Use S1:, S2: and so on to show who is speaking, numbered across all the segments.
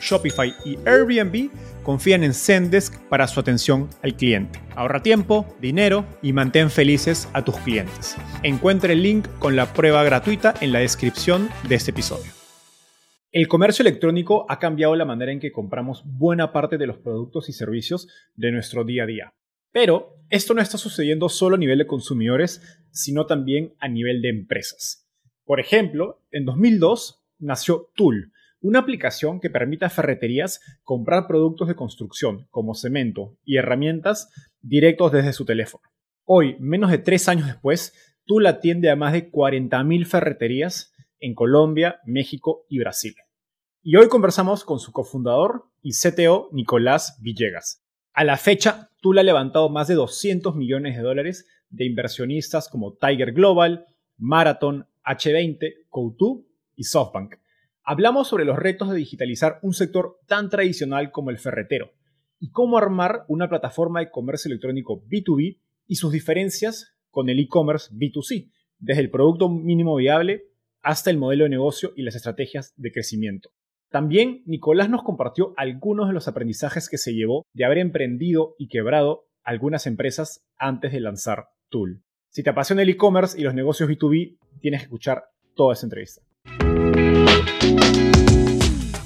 S1: Shopify y Airbnb confían en Zendesk para su atención al cliente. Ahorra tiempo, dinero y mantén felices a tus clientes. Encuentre el link con la prueba gratuita en la descripción de este episodio. El comercio electrónico ha cambiado la manera en que compramos buena parte de los productos y servicios de nuestro día a día. Pero esto no está sucediendo solo a nivel de consumidores, sino también a nivel de empresas. Por ejemplo, en 2002 nació Tool, una aplicación que permite a ferreterías comprar productos de construcción como cemento y herramientas directos desde su teléfono. Hoy, menos de tres años después, Tool atiende a más de 40.000 ferreterías en Colombia, México y Brasil. Y hoy conversamos con su cofundador y CTO Nicolás Villegas. A la fecha, Tool ha levantado más de 200 millones de dólares de inversionistas como Tiger Global, Marathon, H20, Coutu y SoftBank Hablamos sobre los retos de digitalizar un sector tan tradicional como el ferretero y cómo armar una plataforma de comercio electrónico B2B y sus diferencias con el e-commerce B2C, desde el producto mínimo viable hasta el modelo de negocio y las estrategias de crecimiento. También Nicolás nos compartió algunos de los aprendizajes que se llevó de haber emprendido y quebrado algunas empresas antes de lanzar Tool. Si te apasiona el e-commerce y los negocios B2B, tienes que escuchar toda esa entrevista.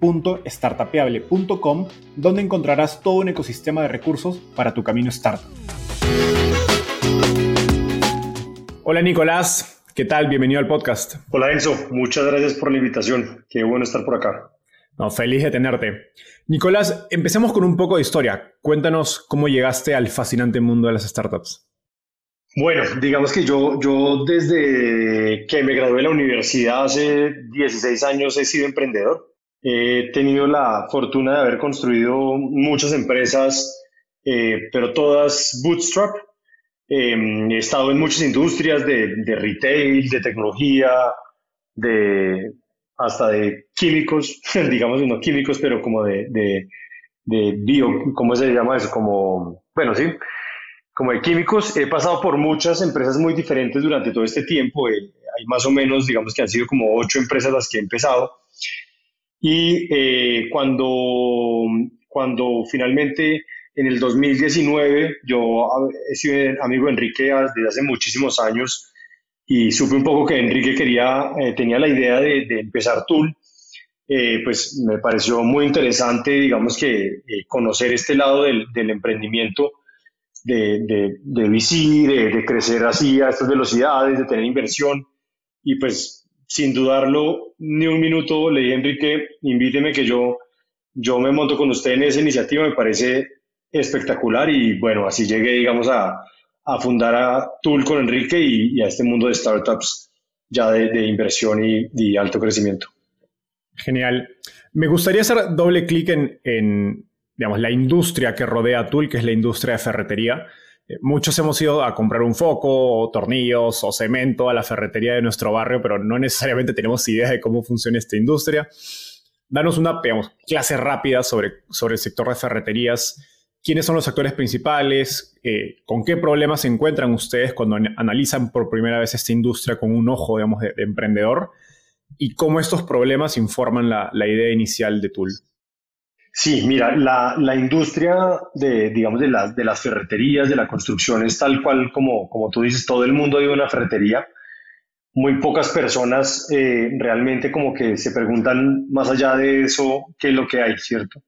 S1: www.startapeable.com, donde encontrarás todo un ecosistema de recursos para tu camino startup. Hola Nicolás, ¿qué tal? Bienvenido al podcast.
S2: Hola Enzo, muchas gracias por la invitación. Qué bueno estar por acá.
S1: No, feliz de tenerte. Nicolás, empecemos con un poco de historia. Cuéntanos cómo llegaste al fascinante mundo de las startups.
S2: Bueno, digamos que yo, yo desde que me gradué de la universidad hace 16 años he sido emprendedor. He tenido la fortuna de haber construido muchas empresas, eh, pero todas bootstrap. Em, he estado en muchas industrias de, de, retail, de tecnología, de hasta de químicos, digamos no químicos, pero como de, de, de bio, ¿cómo se llama eso? Como, bueno, sí, como de químicos. He pasado por muchas empresas muy diferentes durante todo este tiempo. Eh, hay más o menos, digamos que han sido como ocho empresas las que he empezado. Y eh, cuando, cuando finalmente en el 2019 yo he sido amigo de Enrique desde hace muchísimos años y supe un poco que Enrique quería, eh, tenía la idea de, de empezar Tool, eh, pues me pareció muy interesante, digamos que conocer este lado del, del emprendimiento de, de, de VC, de, de crecer así a estas velocidades, de tener inversión y pues sin dudarlo ni un minuto, le dije Enrique, invíteme que yo, yo me monto con usted en esa iniciativa, me parece espectacular y bueno, así llegué, digamos, a, a fundar a Tool con Enrique y, a este mundo de startups ya de, inversión y, alto crecimiento.
S1: Genial. Me gustaría hacer doble clic en, en, digamos, la industria que rodea a Tool, que es la industria de ferretería. Eh, muchos hemos ido a comprar un foco, tornillos o cemento a la ferretería de nuestro barrio, pero no necesariamente tenemos idea de cómo funciona esta industria. danos una clase rápida sobre, sobre el sector de ferreterías. ¿Quiénes son los actores principales? Eh, ¿Con qué problemas se encuentran ustedes cuando analizan por primera vez esta industria con un ojo, digamos, de, emprendedor? ¿Y cómo estos problemas informan la, la idea inicial de Tool?
S2: Sí, mira, la, la, industria de, digamos, de las, de las ferreterías, de la construcción es tal cual como, como tú dices, todo el mundo vive una ferretería. Muy pocas personas eh, realmente como que se preguntan más allá de eso qué es lo que hay, ¿cierto?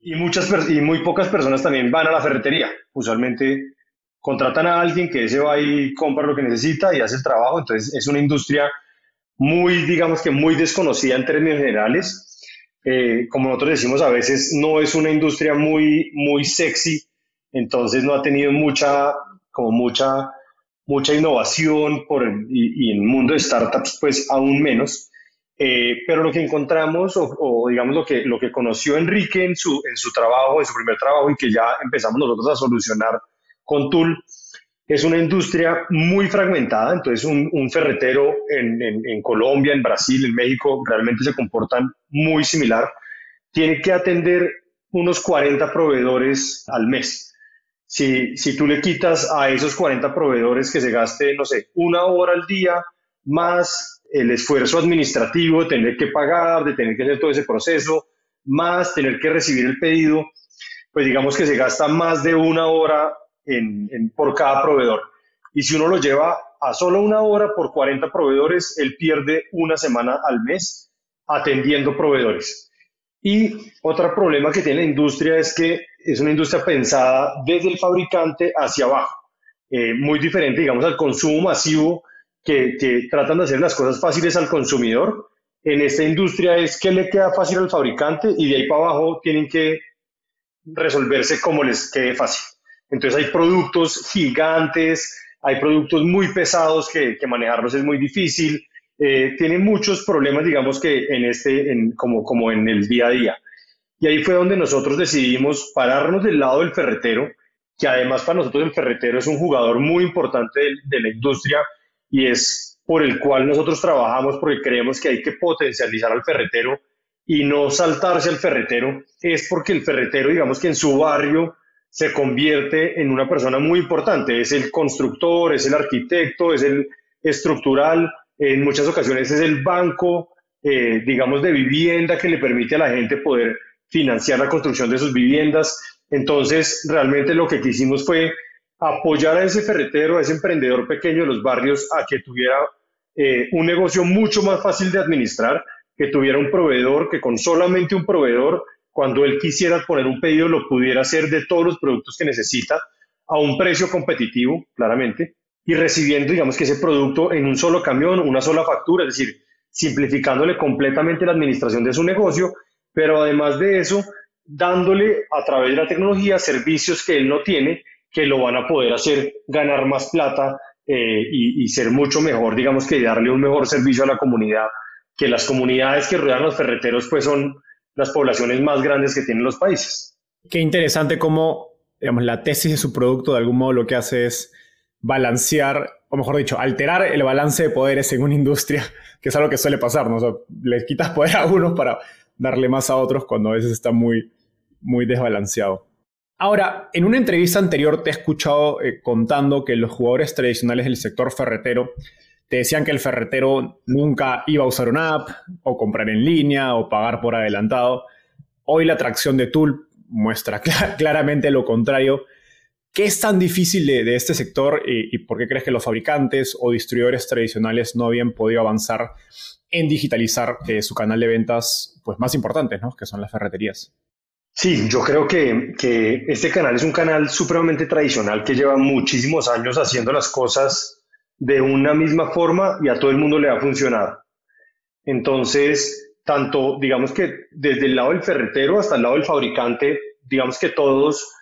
S2: Y, muchas, y muy pocas personas también van a la ferretería. Usualmente contratan a alguien que ese va y compra lo que necesita y hace el trabajo. Entonces es una industria muy, digamos que muy desconocida en términos generales eh, como nosotros decimos a veces, no es una industria muy, muy sexy, entonces no ha tenido mucha, como mucha, mucha innovación por y, en el mundo de startups pues aún menos. Eh, pero lo que encontramos, o, digamos lo que, lo que conoció Enrique en su, en su trabajo, en su primer trabajo, y que ya empezamos nosotros a solucionar con Tool, es una industria muy fragmentada, entonces un, un ferretero en, en, Colombia, en Brasil, en México, realmente se comportan muy similar. Tiene que atender unos 40 proveedores al mes. Si, si tú le quitas a esos 40 proveedores que se gaste, no sé, una hora al día, más el esfuerzo administrativo de tener que pagar, de tener que hacer todo ese proceso, más tener que recibir el pedido, pues digamos que se gasta más de una hora por cada proveedor. Y si uno lo lleva a solo una hora por 40 proveedores, él pierde una semana al mes atendiendo proveedores. Y otro problema que tiene la industria es que es una industria pensada desde el fabricante hacia abajo, eh, muy diferente, digamos, al consumo masivo, que, que tratan de hacer las cosas fáciles al consumidor. En esta industria es que le queda fácil al fabricante y de ahí para abajo tienen que resolverse como les quede fácil. Entonces hay productos gigantes, hay productos muy pesados que, manejarlos es muy difícil, eh, tiene muchos problemas, digamos que en este, como, como en el día a día. Y ahí fue donde nosotros decidimos pararnos del lado del ferretero, que además para nosotros el ferretero es un jugador muy importante de, la industria y es por el cual nosotros trabajamos porque creemos que hay que potencializar al ferretero y no saltarse al ferretero, es porque el ferretero, digamos que en su barrio, se convierte en una persona muy importante. Es el constructor, es el arquitecto, es el estructural, en muchas ocasiones es el banco, eh, digamos, de vivienda que le permite a la gente poder financiar la construcción de sus viviendas. Entonces, realmente lo que quisimos fue apoyar a ese ferretero, a ese emprendedor pequeño de los barrios, a que tuviera eh, un negocio mucho más fácil de administrar, que tuviera un proveedor, que con solamente un proveedor cuando él quisiera poner un pedido lo pudiera hacer de todos los productos que necesita a un precio competitivo, claramente, y recibiendo, digamos que ese producto en un solo camión, una sola factura, es decir, simplificándole completamente la administración de su negocio, pero además de eso, dándole a través de la tecnología servicios que él no tiene, que lo van a poder hacer ganar más plata eh, y, ser mucho mejor, digamos que darle un mejor servicio a la comunidad, que las comunidades que rodean los ferreteros pues son las poblaciones más grandes que tienen los países.
S1: Qué interesante cómo, la tesis de su producto de algún modo lo que hace es balancear, o mejor dicho, alterar el balance de poderes en una industria, que es algo que suele pasar, ¿no? O le quitas poder a unos para darle más a otros cuando a veces está muy, muy desbalanceado. Ahora, en una entrevista anterior te he escuchado eh, contando que los jugadores tradicionales del sector ferretero te decían que el ferretero nunca iba a usar una app o comprar en línea o pagar por adelantado. Hoy la atracción de Tool muestra claramente lo contrario. ¿Qué es tan difícil de, este sector y, por qué crees que los fabricantes o distribuidores tradicionales no habían podido avanzar en digitalizar eh, su canal de ventas pues, más importante, ¿no? que son las ferreterías?
S2: Sí, yo creo que este canal es un canal supremamente tradicional que lleva muchísimos años haciendo las cosas de una misma forma y a todo el mundo le ha funcionado. Entonces, tanto, digamos que desde el lado del ferretero hasta el lado del fabricante, digamos que todos,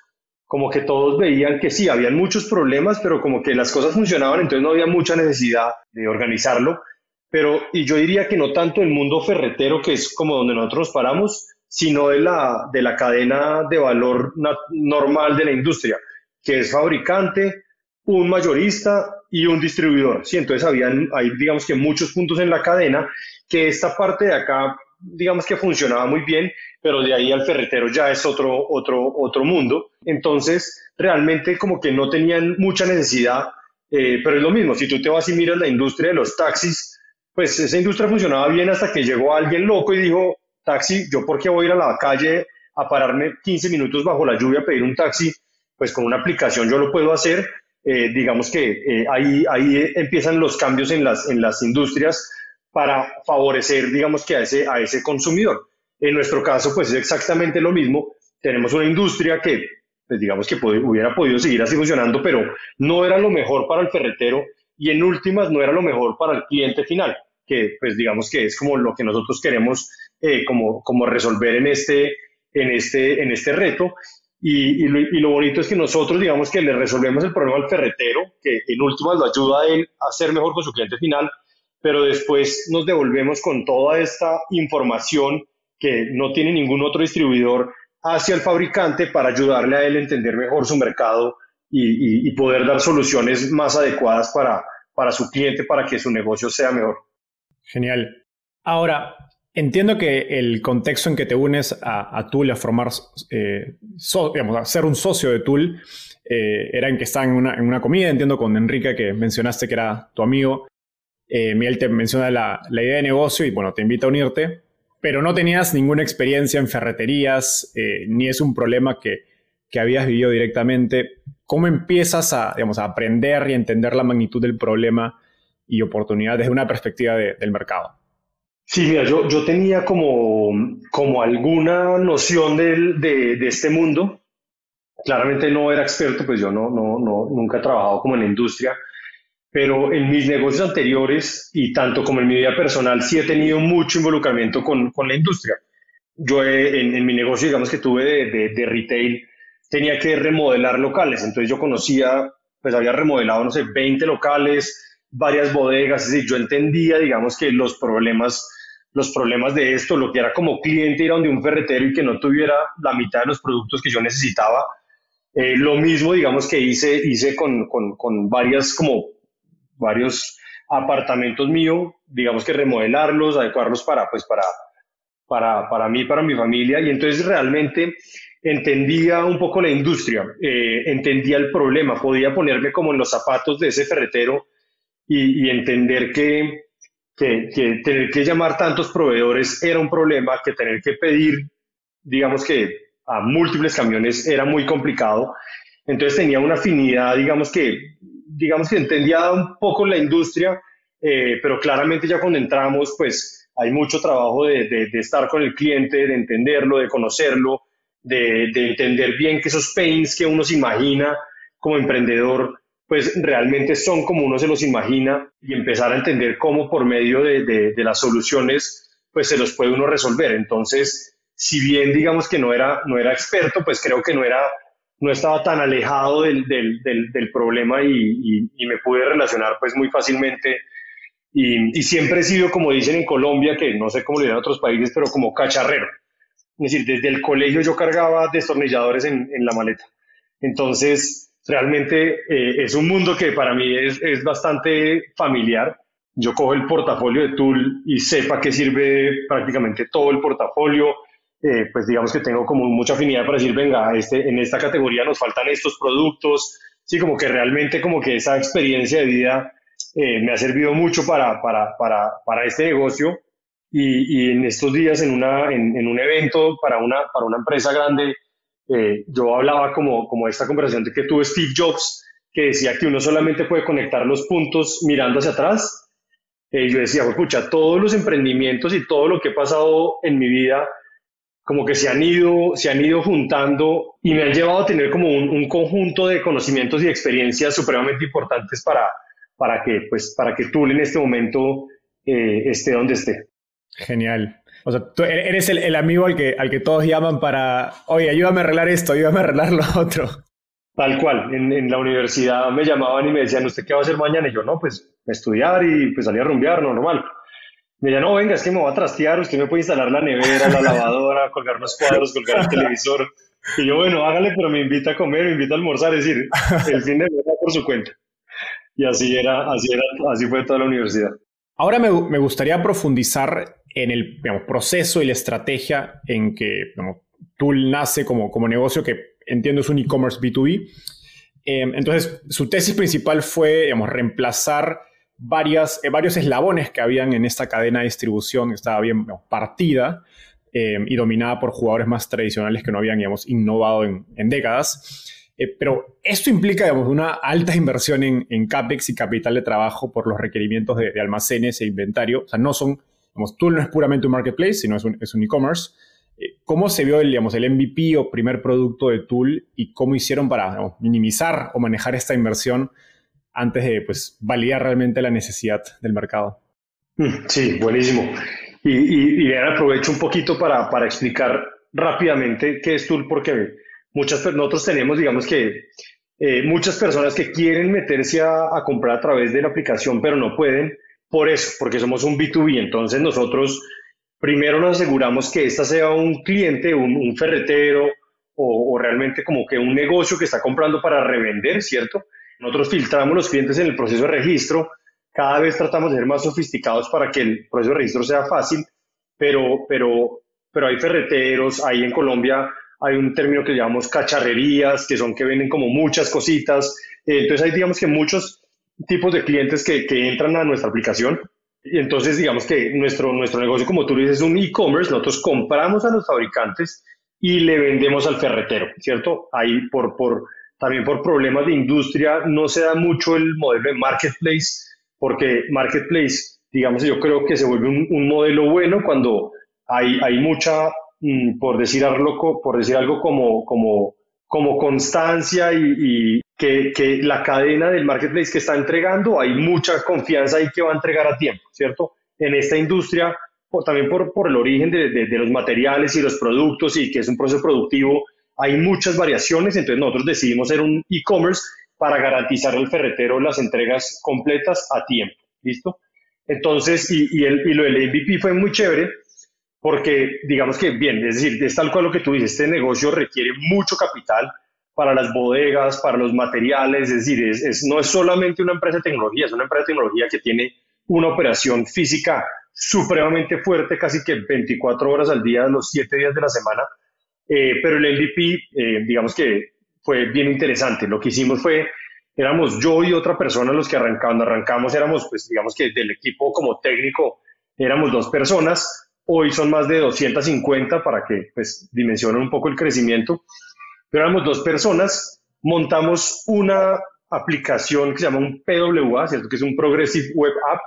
S2: como que todos veían que sí, habían muchos problemas, pero como que las cosas funcionaban, entonces no había mucha necesidad de organizarlo. Pero, y yo diría que no tanto el mundo ferretero, que es como donde nosotros nos paramos, sino de la, de la cadena de valor normal de la industria, que es fabricante, un mayorista y un distribuidor. Sí, entonces habían, hay digamos que muchos puntos en la cadena que esta parte de acá digamos que funcionaba muy bien, pero de ahí al ferretero ya es otro, otro, otro mundo. Entonces, realmente como que no tenían mucha necesidad, eh, pero es lo mismo, si tú te vas y miras la industria de los taxis, pues esa industria funcionaba bien hasta que llegó alguien loco y dijo, taxi, yo por qué voy a ir a la calle a pararme 15 minutos bajo la lluvia a pedir un taxi, pues con una aplicación yo lo puedo hacer. Eh, digamos que eh, ahí, ahí empiezan los cambios en las, en las industrias para favorecer, digamos que a ese, a ese consumidor. En nuestro caso, pues es exactamente lo mismo. Tenemos una industria que, pues digamos que hubiera podido seguir así funcionando, pero no era lo mejor para el ferretero y en últimas no era lo mejor para el cliente final, que pues digamos que es como lo que nosotros queremos eh, como, como resolver en este, en este, en este reto. Y, y, lo, bonito es que nosotros, digamos que le resolvemos el problema al ferretero, que en últimas lo ayuda a él a ser mejor con su cliente final, pero después nos devolvemos con toda esta información que no tiene ningún otro distribuidor hacia el fabricante para ayudarle a él a entender mejor su mercado y, poder dar soluciones más adecuadas para, para su cliente, para que su negocio sea mejor.
S1: Genial. Ahora, entiendo que el contexto en que te unes a, a Tool, a formar, eh, a ser un socio de Tool, eh, era en que estaban en una, en una, comida, entiendo con Enrique, que mencionaste que era tu amigo. Eh, Miguel te menciona la, la, idea de negocio y bueno, te invita a unirte, pero no tenías ninguna experiencia en ferreterías, ni es un problema que, que habías vivido directamente. ¿Cómo empiezas a, digamos, a aprender y entender la magnitud del problema y oportunidad desde una perspectiva del mercado?
S2: Sí, mira, yo, yo tenía como, como alguna noción de, de, este mundo. Claramente no era experto, pues yo no, no, no, nunca he trabajado como en la industria, pero en mis negocios anteriores y tanto como en mi vida personal sí he tenido mucho involucramiento con, con la industria. Yo en, en, mi negocio, digamos que tuve de, de retail, tenía que remodelar locales. Entonces yo conocía, pues había remodelado, no sé, 20 locales, varias bodegas, es decir, yo entendía, digamos, que los problemas, los problemas de esto, lo que era como cliente ir a donde un ferretero y que no tuviera la mitad de los productos que yo necesitaba. Eh, lo mismo, digamos, que hice, hice con, con, con varias, como varios apartamentos míos, digamos que remodelarlos, adecuarlos para, pues, para, para, para mí, para mi familia. Y entonces realmente entendía un poco la industria, eh, entendía el problema, podía ponerme como en los zapatos de ese ferretero y, entender que, que, tener que llamar tantos proveedores era un problema, que tener que pedir, digamos que a múltiples camiones era muy complicado. Entonces tenía una afinidad, digamos que, digamos que entendía un poco la industria, eh, pero claramente ya cuando entramos, pues hay mucho trabajo de, de estar con el cliente, de entenderlo, de conocerlo, de, entender bien que esos pains que uno se imagina como emprendedor, pues realmente son como uno se los imagina y empezar a entender cómo por medio de, las soluciones, pues se los puede uno resolver. Entonces, si bien digamos que no era, no era experto, pues creo que no era no estaba tan alejado del, problema y, me pude relacionar pues muy fácilmente y, y, siempre he sido, como dicen en Colombia, que no sé cómo le dirán otros países, pero como cacharrero. Es decir, desde el colegio yo cargaba destornilladores en la maleta. Entonces, realmente eh, es un mundo que para mí es, es, bastante familiar. Yo cojo el portafolio de Tool y sepa que sirve prácticamente todo el portafolio. Eh, pues digamos que tengo como mucha afinidad para decir, venga, este, en esta categoría nos faltan estos productos. Sí, como que realmente como que esa experiencia de vida eh, me ha servido mucho para, para, para, para este negocio y, en estos días en, una, en, un evento para una, para una empresa grande, eh, yo hablaba como, como esta conversación de que tuvo Steve Jobs, que decía que uno solamente puede conectar los puntos mirando hacia atrás. Eh, yo decía, escucha, todos los emprendimientos y todo lo que he pasado en mi vida, como que se han ido, se han ido juntando y me han llevado a tener como un, un conjunto de conocimientos y experiencias supremamente importantes para, para, que, pues, para que tú en este momento eh, esté donde esté.
S1: Genial. O sea, tú e-, eres el, amigo al que, al que todos llaman para, oye, ayúdame a arreglar esto, ayúdame a arreglar lo otro.
S2: Tal cual, en, la universidad me llamaban y me decían, ¿usted qué va a hacer mañana? Y yo, no, pues estudiar y pues salir a rumbear, normal. Me decían, no, venga, es que me voy a trastear, usted me puede instalar la nevera, la lavadora, colgar los cuadros, colgar el televisor. Y yo, bueno, hágale, pero me invita a comer, me invita a almorzar, es decir, el fin de semana por su cuenta. Y así era, así era, así fue toda la universidad.
S1: Ahora me, me gustaría profundizar en el proceso y la estrategia en que Tool nace como, como negocio, que entiendo es un e-commerce B2B. Em, entonces, su tesis principal fue digamos, reemplazar varias, eh, varios eslabones que habían en esta cadena de distribución que estaba bien partida em, y dominada por jugadores más tradicionales que no habían digamos, innovado en, en décadas. Eh, pero esto implica digamos, una alta inversión en, CAPEX y capital de trabajo por los requerimientos de, almacenes e inventario. O sea, no son, digamos, Tool no es puramente un marketplace, sino es un e-commerce. Eh, ¿Cómo se vio el, digamos, el MVP o primer producto de Tool y cómo hicieron para minimizar o manejar esta inversión antes de pues, validar realmente la necesidad del mercado?
S2: Mm, sí, buenísimo. Y, y, aprovecho un poquito para, para, explicar rápidamente qué es Tool, porque muchas, nosotros tenemos, digamos que, eh, muchas personas que quieren meterse a comprar a través de la aplicación, pero no pueden por eso, porque somos un B2B. Entonces nosotros primero nos aseguramos que ésta sea un cliente, un, ferretero o, realmente como que un negocio que está comprando para revender, ¿cierto? Nosotros filtramos los clientes en el proceso de registro, cada vez tratamos de ser más sofisticados para que el proceso de registro sea fácil, pero, pero, pero hay ferreteros, ahí en Colombia hay un término que llamamos cacharrerías, que son que venden como muchas cositas, eh, entonces hay digamos que muchos tipos de clientes que, que entran a nuestra aplicación y entonces, digamos que nuestro, nuestro negocio, como tú dices, es un e-commerce. Nosotros compramos a los fabricantes y le vendemos al ferretero, ¿cierto? Ahí, por, por, también por problemas de industria, no se da mucho el modelo de marketplace, porque marketplace, digamos, yo creo que se vuelve un, un modelo bueno cuando hay, hay mucha, mm, por, decir algo, por decir algo como, como, como constancia y, que, que, la cadena del marketplace que está entregando, hay mucha confianza ahí que va a entregar a tiempo, ¿cierto? En esta industria, también por, por el origen de, de, los materiales y los productos y que es un proceso productivo, hay muchas variaciones, entonces nosotros decidimos ser un e-commerce para garantizar al ferretero las entregas completas a tiempo, ¿listo? Entonces, y, y, el, y lo del MVP fue muy chévere porque digamos que, bien, es decir, es tal cual lo que tú dices, este negocio requiere mucho capital, para las bodegas, para los materiales, es decir, es, no es solamente una empresa de tecnología, es una empresa de tecnología que tiene una operación física supremamente fuerte, casi que 24 horas al día, los 7 días de la semana, eh, pero el MVP, eh, digamos que fue bien interesante. Lo que hicimos fue, éramos yo y otra persona los que arrancamos, arrancamos éramos, pues digamos que del equipo como técnico, éramos dos personas, hoy son más de 250 para que pues dimensionen un poco el crecimiento pero éramos dos personas, montamos una aplicación que se llama un PWA, ¿cierto? que es un Progressive Web App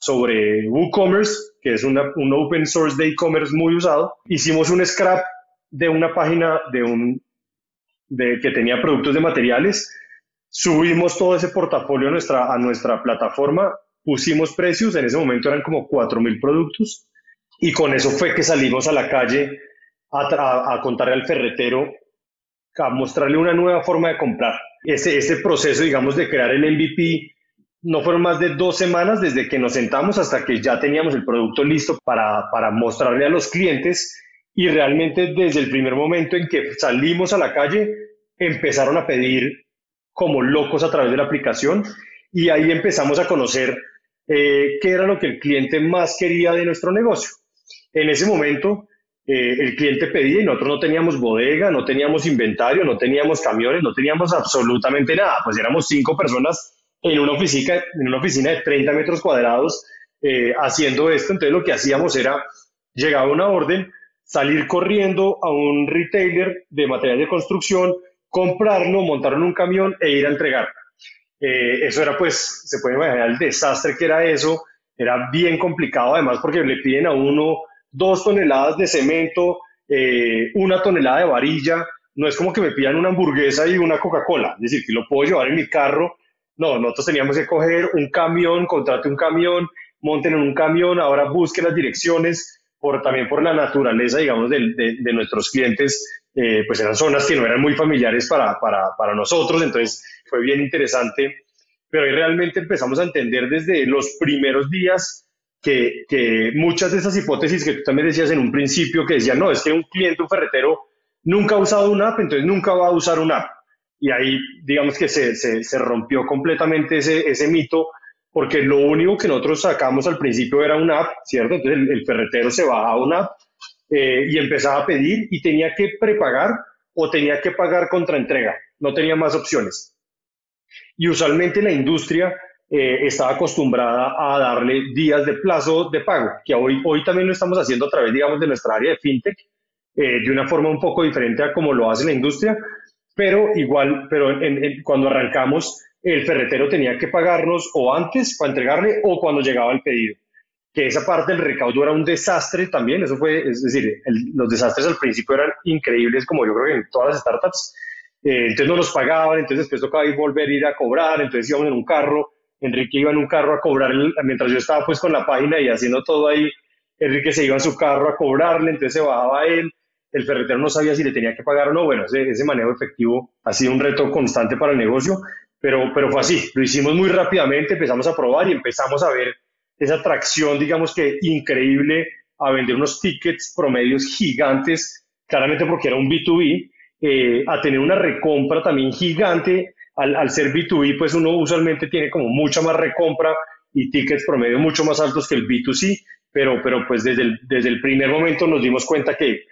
S2: sobre WooCommerce, que es una, un open source de e-commerce muy usado. Hicimos un scrap de una página de un, de, que tenía productos de materiales, subimos todo ese portafolio a nuestra, a nuestra plataforma, pusimos precios, en ese momento eran como 4.000 productos, y con eso fue que salimos a la calle a, a, a contarle al ferretero a mostrarle una nueva forma de comprar. Ese, ese proceso, digamos, de crear el MVP, no fueron más de dos semanas desde que nos sentamos hasta que ya teníamos el producto listo para, para mostrarle a los clientes y realmente desde el primer momento en que salimos a la calle empezaron a pedir como locos a través de la aplicación y ahí empezamos a conocer eh, qué era lo que el cliente más quería de nuestro negocio. En ese momento eh, el cliente pedía y nosotros no teníamos bodega, no teníamos inventario, no teníamos camiones, no teníamos absolutamente nada. Pues éramos cinco personas en una oficina, en una oficina de 30 metros cuadrados eh, haciendo esto. Entonces lo que hacíamos era, llegaba una orden, salir corriendo a un retailer de material de construcción, comprarlo, montarlo en un camión e ir a entregar. Eh, eso era pues, se puede imaginar el desastre que era eso, era bien complicado además porque le piden a uno dos toneladas de cemento, eh, una tonelada de varilla. No es como que me pidan una hamburguesa y una Coca-Cola, es decir, que lo puedo llevar en mi carro. No, nosotros teníamos que coger un camión, contrate un camión, monten en un camión, ahora busquen las direcciones, por, también por la naturaleza, digamos, de, de, nuestros clientes, eh, pues eran zonas que no eran muy familiares para, para, para nosotros, entonces fue bien interesante, pero ahí realmente empezamos a entender desde los primeros días que, muchas de esas hipótesis que tú también decías en un principio, que decían, no, es que un cliente, un ferretero, nunca ha usado una app, entonces nunca va a usar una app. Y ahí, digamos que se, se, rompió completamente ese, ese mito porque lo único que nosotros sacamos al principio era una app, ¿cierto? Entonces el, ferretero se bajaba una app eh, y empezaba a pedir y tenía que prepagar o tenía que pagar contra entrega, no tenía más opciones. Y usualmente la industria eh, estaba acostumbrada a darle días de plazo de pago, que hoy, hoy también lo estamos haciendo a través, digamos, de nuestra área de fintech, eh, de una forma un poco diferente a como lo hace la industria, pero igual, pero cuando arrancamos, el ferretero tenía que pagarnos o antes para entregarle o cuando llegaba el pedido. Que esa parte del recaudo era un desastre también, eso fue, es decir, los desastres al principio eran increíbles, como yo creo que en todas las startups. Eh, entonces no nos pagaban, entonces después tocaba ir volver a ir a cobrar, entonces íbamos en un carro, Enrique iba en un carro a cobrar, mientras yo estaba pues con la página y haciendo todo ahí, Enrique se iba en su carro a cobrarle, entonces se bajaba él, el ferretero no sabía si le tenía que pagar o no, bueno, ese, ese manejo efectivo ha sido un reto constante para el negocio, pero, pero fue así, lo hicimos muy rápidamente, empezamos a probar y empezamos a ver esa atracción, digamos que increíble, a vender unos tickets promedios gigantes, claramente porque era un B2B, eh, a tener una recompra también gigante al, ser B2B, pues uno usualmente tiene como mucha más recompra y tickets promedio mucho más altos que el B2C, pero, pero pues desde el, desde el primer momento nos dimos cuenta que,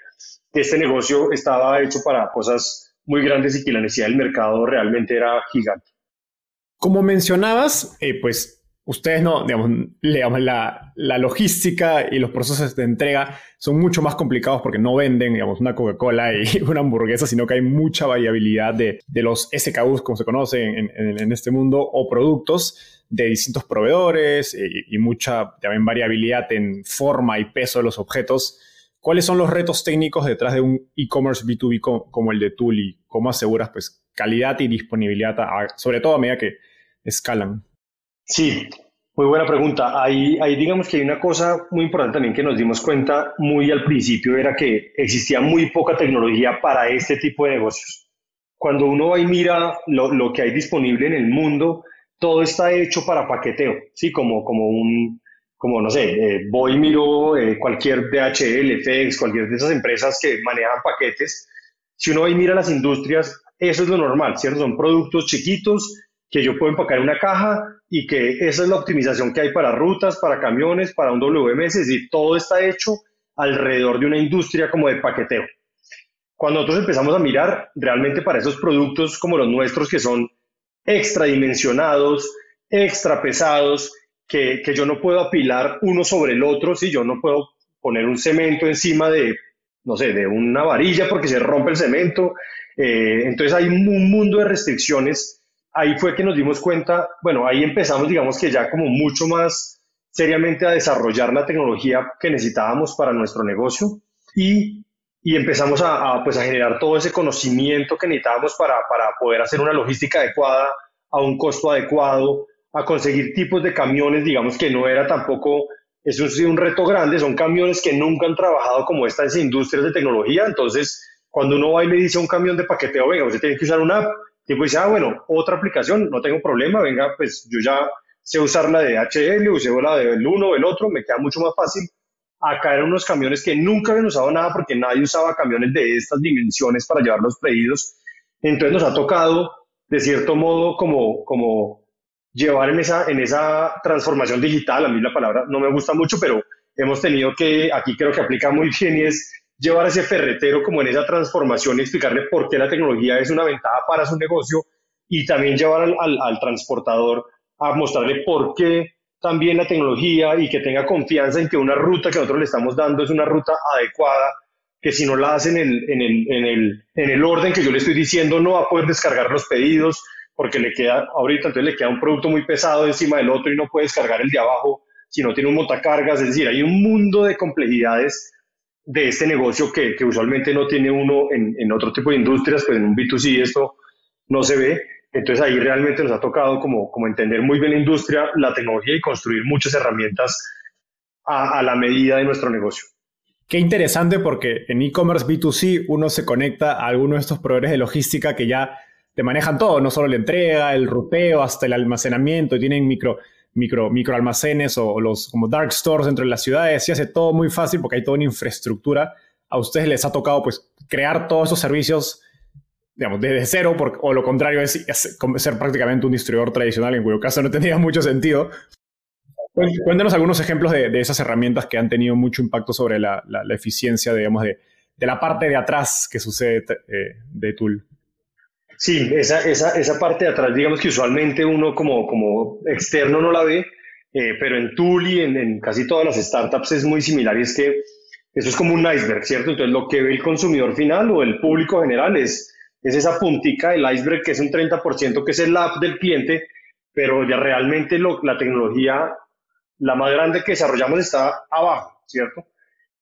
S2: que este negocio estaba hecho para cosas muy grandes y que la necesidad del mercado realmente era gigante.
S1: Como mencionabas, eh, pues ustedes no, digamos, la, logística y los procesos de entrega son mucho más complicados porque no venden, digamos, una Coca-Cola y una hamburguesa, sino que hay mucha variabilidad de, de los SKUs, como se conoce en, en, este mundo, o productos de distintos proveedores y, eh, y, mucha también variabilidad en forma y peso de los objetos. ¿Cuáles son los retos técnicos detrás de un e-commerce B2B como, como el de Tuli? ¿Cómo aseguras pues, calidad y disponibilidad, sobre todo a medida que escalan?
S2: Sí, muy buena pregunta. Ahí, digamos que hay una cosa muy importante también que nos dimos cuenta muy al principio, era que existía muy poca tecnología para este tipo de negocios. Cuando uno va y mira lo, lo que hay disponible en el mundo, todo está hecho para paqueteo, ¿sí? Como, como un, como no sé, eh, voy y miro eh, cualquier DHL, FedEx, cualquier de esas empresas que manejan paquetes. Si uno va y mira las industrias, eso es lo normal, ¿cierto? Son productos chiquitos que yo puedo empacar en una caja y que esa es la optimización que hay para rutas, para camiones, para un WMS, es decir, todo está hecho alrededor de una industria como de paqueteo. Cuando nosotros empezamos a mirar realmente para esos productos como los nuestros que son extradimensionados, extra pesados, que, que yo no puedo apilar uno sobre el otro, si yo no puedo poner un cemento encima de, no sé, de una varilla porque se rompe el cemento. Eh, entonces hay un mundo de restricciones ahí fue que nos dimos cuenta, bueno, ahí empezamos, digamos que ya como mucho más seriamente a desarrollar la tecnología que necesitábamos para nuestro negocio y, y empezamos a, pues a generar todo ese conocimiento que necesitábamos para, para poder hacer una logística adecuada, a un costo adecuado, a conseguir tipos de camiones, digamos que no era tampoco, es un reto grande, son camiones que nunca han trabajado como estas industrias de tecnología, entonces cuando uno va y le dice a un camión de paqueteo, venga, usted tiene que usar una app, y pues, ah, bueno, otra aplicación, no tengo problema, venga, pues yo ya sé usar la de HL, usé la del uno o el otro, me queda mucho más fácil a caer en unos camiones que nunca habían usado nada porque nadie usaba camiones de estas dimensiones para llevar los pedidos. Entonces nos ha tocado, de cierto modo, como, como llevar en esa, en esa transformación digital, a mí la palabra no me gusta mucho, pero hemos tenido que, aquí creo que aplica muy bien y es llevar a ese ferretero como en esa transformación y explicarle por qué la tecnología es una ventaja para su negocio y también llevar al, transportador a mostrarle por qué también la tecnología y que tenga confianza en que una ruta que nosotros le estamos dando es una ruta adecuada, que si no la hacen en el, en el, en el, en el orden que yo le estoy diciendo no va a poder descargar los pedidos porque le queda, ahorita entonces le queda un producto muy pesado encima del otro y no puede descargar el de abajo si no tiene un montacargas, es decir, hay un mundo de complejidades de este negocio que, usualmente no tiene uno en, otro tipo de industrias, pues en un B2C esto no se ve. Entonces ahí realmente nos ha tocado como, como entender muy bien la industria, la tecnología y construir muchas herramientas a, la medida de nuestro negocio.
S1: Qué interesante porque en e-commerce B2C uno se conecta a algunos de estos proveedores de logística que ya te manejan todo, no solo la entrega, el ruteo, hasta el almacenamiento, tienen micro, micro, micro almacenes o, los como dark stores dentro de las ciudades y hace todo muy fácil porque hay toda una infraestructura. A ustedes les ha tocado pues crear todos esos servicios digamos, desde cero, o lo contrario es, ser prácticamente un distribuidor tradicional, en cuyo caso no tendría mucho sentido. Cuéntanos algunos ejemplos de, esas herramientas que han tenido mucho impacto sobre la, eficiencia, digamos, de, de, la parte de atrás que sucede eh, de Tool.
S2: Sí, esa, esa, esa, parte de atrás, digamos que usualmente uno como, como externo no la ve, eh, pero en Tool y en, en, casi todas las startups es muy similar y es que eso es como un iceberg, ¿cierto? Entonces lo que ve el consumidor final o el público general es, es esa puntica del iceberg que es un 30%, que es el app del cliente, pero ya realmente lo, la tecnología, la más grande que desarrollamos está abajo, ¿cierto?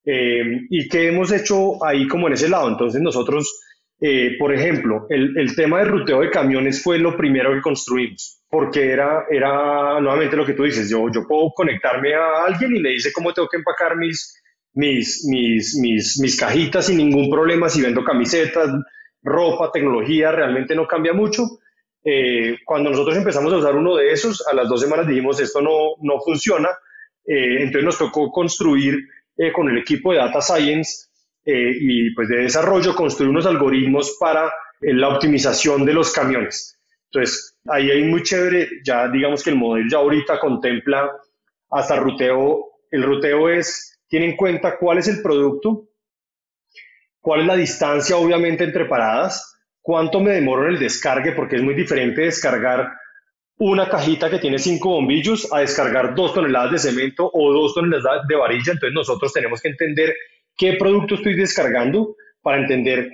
S2: Eh, ¿Y qué hemos hecho ahí como en ese lado? Entonces nosotros, eh, por ejemplo, el, el, tema de ruteo de camiones fue lo primero que construimos, porque era, era nuevamente lo que tú dices, yo, yo puedo conectarme a alguien y le dice cómo tengo que empacar mis mis, mis, mis, mis cajitas sin ningún problema, si vendo camisetas, ropa, tecnología, realmente no cambia mucho. Eh, cuando nosotros empezamos a usar uno de esos, a las dos semanas dijimos esto no, no funciona, eh, entonces nos tocó construir eh, con el equipo de Data Science y pues de desarrollo, construir unos algoritmos para la optimización de los camiones. Entonces, ahí hay muy chévere, ya digamos que el modelo ya ahorita contempla hasta ruteo, el ruteo es tiene en cuenta cuál es el producto, cuál es la distancia obviamente entre paradas, cuánto me demoro en el descargue, porque es muy diferente descargar una cajita que tiene cinco bombillos a descargar dos toneladas de cemento o dos toneladas de varilla. Entonces nosotros tenemos que entender qué producto estoy descargando para entender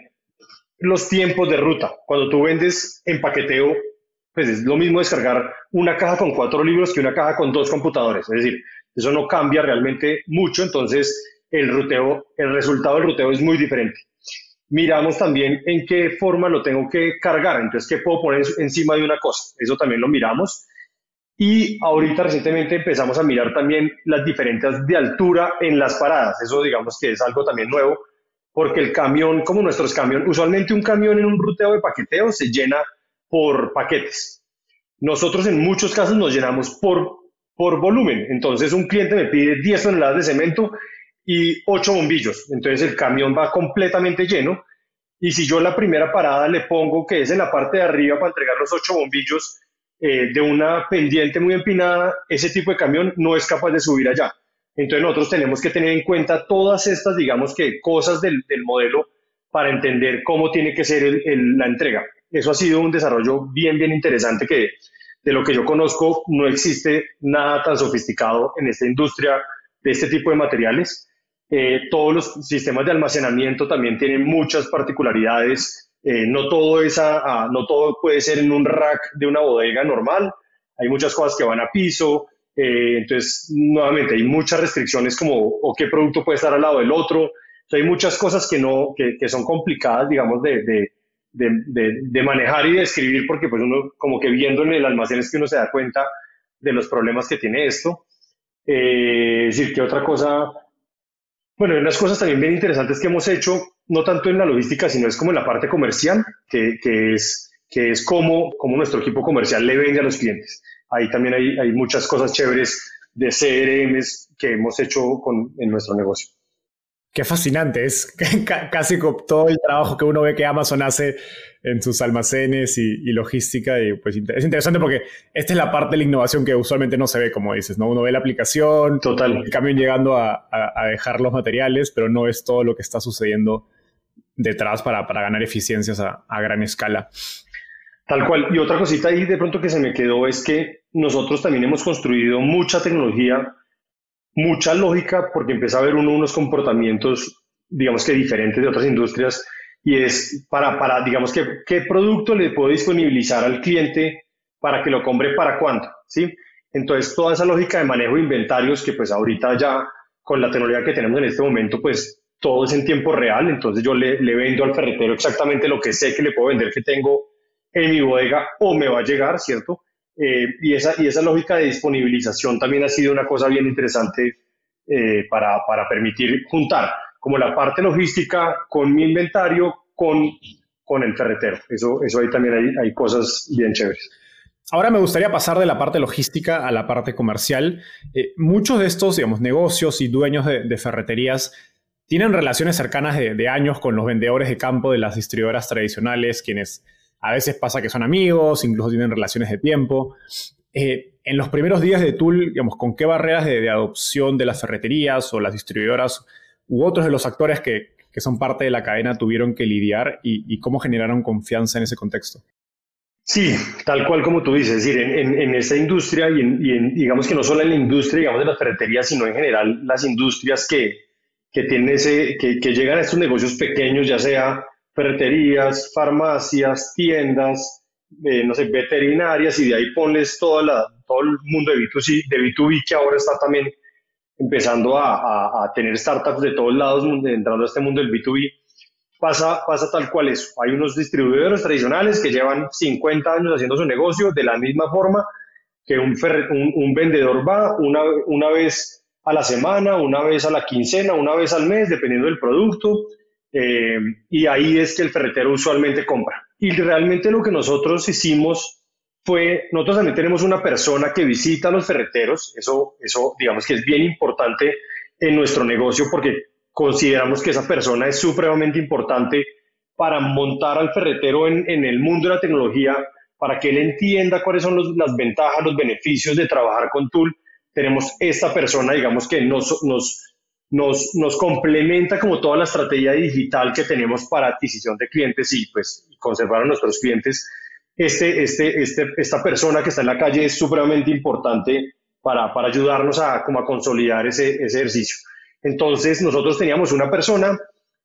S2: los tiempos de ruta. Cuando tú vendes en paqueteo, pues es lo mismo descargar una caja con cuatro libros que una caja con dos computadores. Es decir, eso no cambia realmente mucho, entonces el ruteo, el resultado del ruteo es muy diferente. Miramos también en qué forma lo tengo que cargar, entonces qué puedo poner encima de una cosa, eso también lo miramos. Y ahorita recientemente empezamos a mirar también las diferencias de altura en las paradas, eso digamos que es algo también nuevo, porque el camión, como nuestros camiones, usualmente un camión en un ruteo de paqueteo se llena por paquetes. Nosotros en muchos casos nos llenamos por por volumen. Entonces un cliente me pide 10 toneladas de cemento y 8 bombillos. Entonces el camión va completamente lleno. Y si yo la primera parada le pongo que es en la parte de arriba para entregar los 8 bombillos eh, de una pendiente muy empinada, ese tipo de camión no es capaz de subir allá. Entonces nosotros tenemos que tener en cuenta todas estas, digamos que, cosas del, modelo para entender cómo tiene que ser la entrega. Eso ha sido un desarrollo bien, bien interesante que, de lo que yo conozco, no existe nada tan sofisticado en esta industria de este tipo de materiales. Eh, todos los sistemas de almacenamiento también tienen muchas particularidades. Eh, no, todo no todo puede ser en un rack de una bodega normal. Hay muchas cosas que van a piso. Eh, entonces, nuevamente, hay muchas restricciones como o qué producto puede estar al lado del otro. hay muchas cosas que, no, que, que son complicadas, digamos, de, de de, de, manejar y de escribir, porque pues uno como que viendo en el almacén es que uno se da cuenta de los problemas que tiene esto. Eh, es decir, que otra cosa, bueno, unas cosas también bien interesantes que hemos hecho, no tanto en la logística, sino es como en la parte comercial, que, que es, que es como, como nuestro equipo comercial le vende a los clientes. Ahí también hay, hay muchas cosas chéveres de CRMs que hemos hecho con, en nuestro negocio.
S1: Qué fascinante, es casi todo el trabajo que uno ve que Amazon hace en sus almacenes y, logística. Y pues es interesante porque esta es la parte de la innovación que usualmente no se ve, como dices, ¿no? Uno ve la aplicación,
S2: Total.
S1: el camión llegando a, dejar los materiales, pero no es todo lo que está sucediendo detrás para, ganar eficiencias a, a gran escala.
S2: Tal cual. Y otra cosita ahí de pronto que se me quedó es que nosotros también hemos construido mucha tecnología mucha lógica porque empieza a ver uno unos comportamientos, digamos que diferentes de otras industrias y es para, para digamos que, qué producto le puedo disponibilizar al cliente para que lo compre para cuánto, ¿sí? Entonces, toda esa lógica de manejo de inventarios que pues ahorita ya con la tecnología que tenemos en este momento, pues todo es en tiempo real, entonces yo le, le vendo al ferretero exactamente lo que sé que le puedo vender que tengo en mi bodega o me va a llegar, ¿cierto? Eh, y, esa, y esa lógica de disponibilización también ha sido una cosa bien interesante eh, para, para, permitir juntar como la parte logística con mi inventario con, con el ferretero. Eso, eso ahí también hay, hay cosas bien chéveres.
S1: Ahora me gustaría pasar de la parte logística a la parte comercial. Eh, muchos de estos, digamos, negocios y dueños de, de ferreterías tienen relaciones cercanas de, años con los vendedores de campo de las distribuidoras tradicionales, quienes a veces pasa que son amigos, incluso tienen relaciones de tiempo. Eh, en los primeros días de Tool, digamos, ¿con qué barreras de, adopción de las ferreterías o las distribuidoras u otros de los actores que, son parte de la cadena tuvieron que lidiar y, cómo generaron confianza en ese contexto?
S2: Sí, tal cual como tú dices, es decir, en, en, esta industria y, en, digamos que no solo en la industria, digamos, de las ferreterías, sino en general las industrias que, que, tienen ese, que, que llegan a estos negocios pequeños, ya sea ferreterías, farmacias, tiendas, eh, no sé, veterinarias y de ahí la, todo el mundo de B2C, de B2B que ahora está también empezando a, a, tener startups de todos lados entrando a este mundo del B2B. Pasa, pasa tal cual es. Hay unos distribuidores tradicionales que llevan 50 años haciendo su negocio de la misma forma que un, un, un vendedor va una, una vez a la semana, una vez a la quincena, una vez al mes, dependiendo del producto. Eh, y ahí es que el ferretero usualmente compra. Y realmente lo que nosotros hicimos fue, nosotros también tenemos una persona que visita a los ferreteros, eso, eso digamos que es bien importante en nuestro negocio porque consideramos que esa persona es supremamente importante para montar al ferretero en, en el mundo de la tecnología, para que él entienda cuáles son las ventajas, los beneficios de trabajar con Tool. Tenemos esta persona, digamos, que nos, nos, nos, nos complementa como toda la estrategia digital que tenemos para adquisición de clientes y pues conservar a nuestros clientes. Este, este, este, esta persona que está en la calle es supremamente importante para, para ayudarnos a, como a consolidar ese, ese ejercicio. Entonces, nosotros teníamos una persona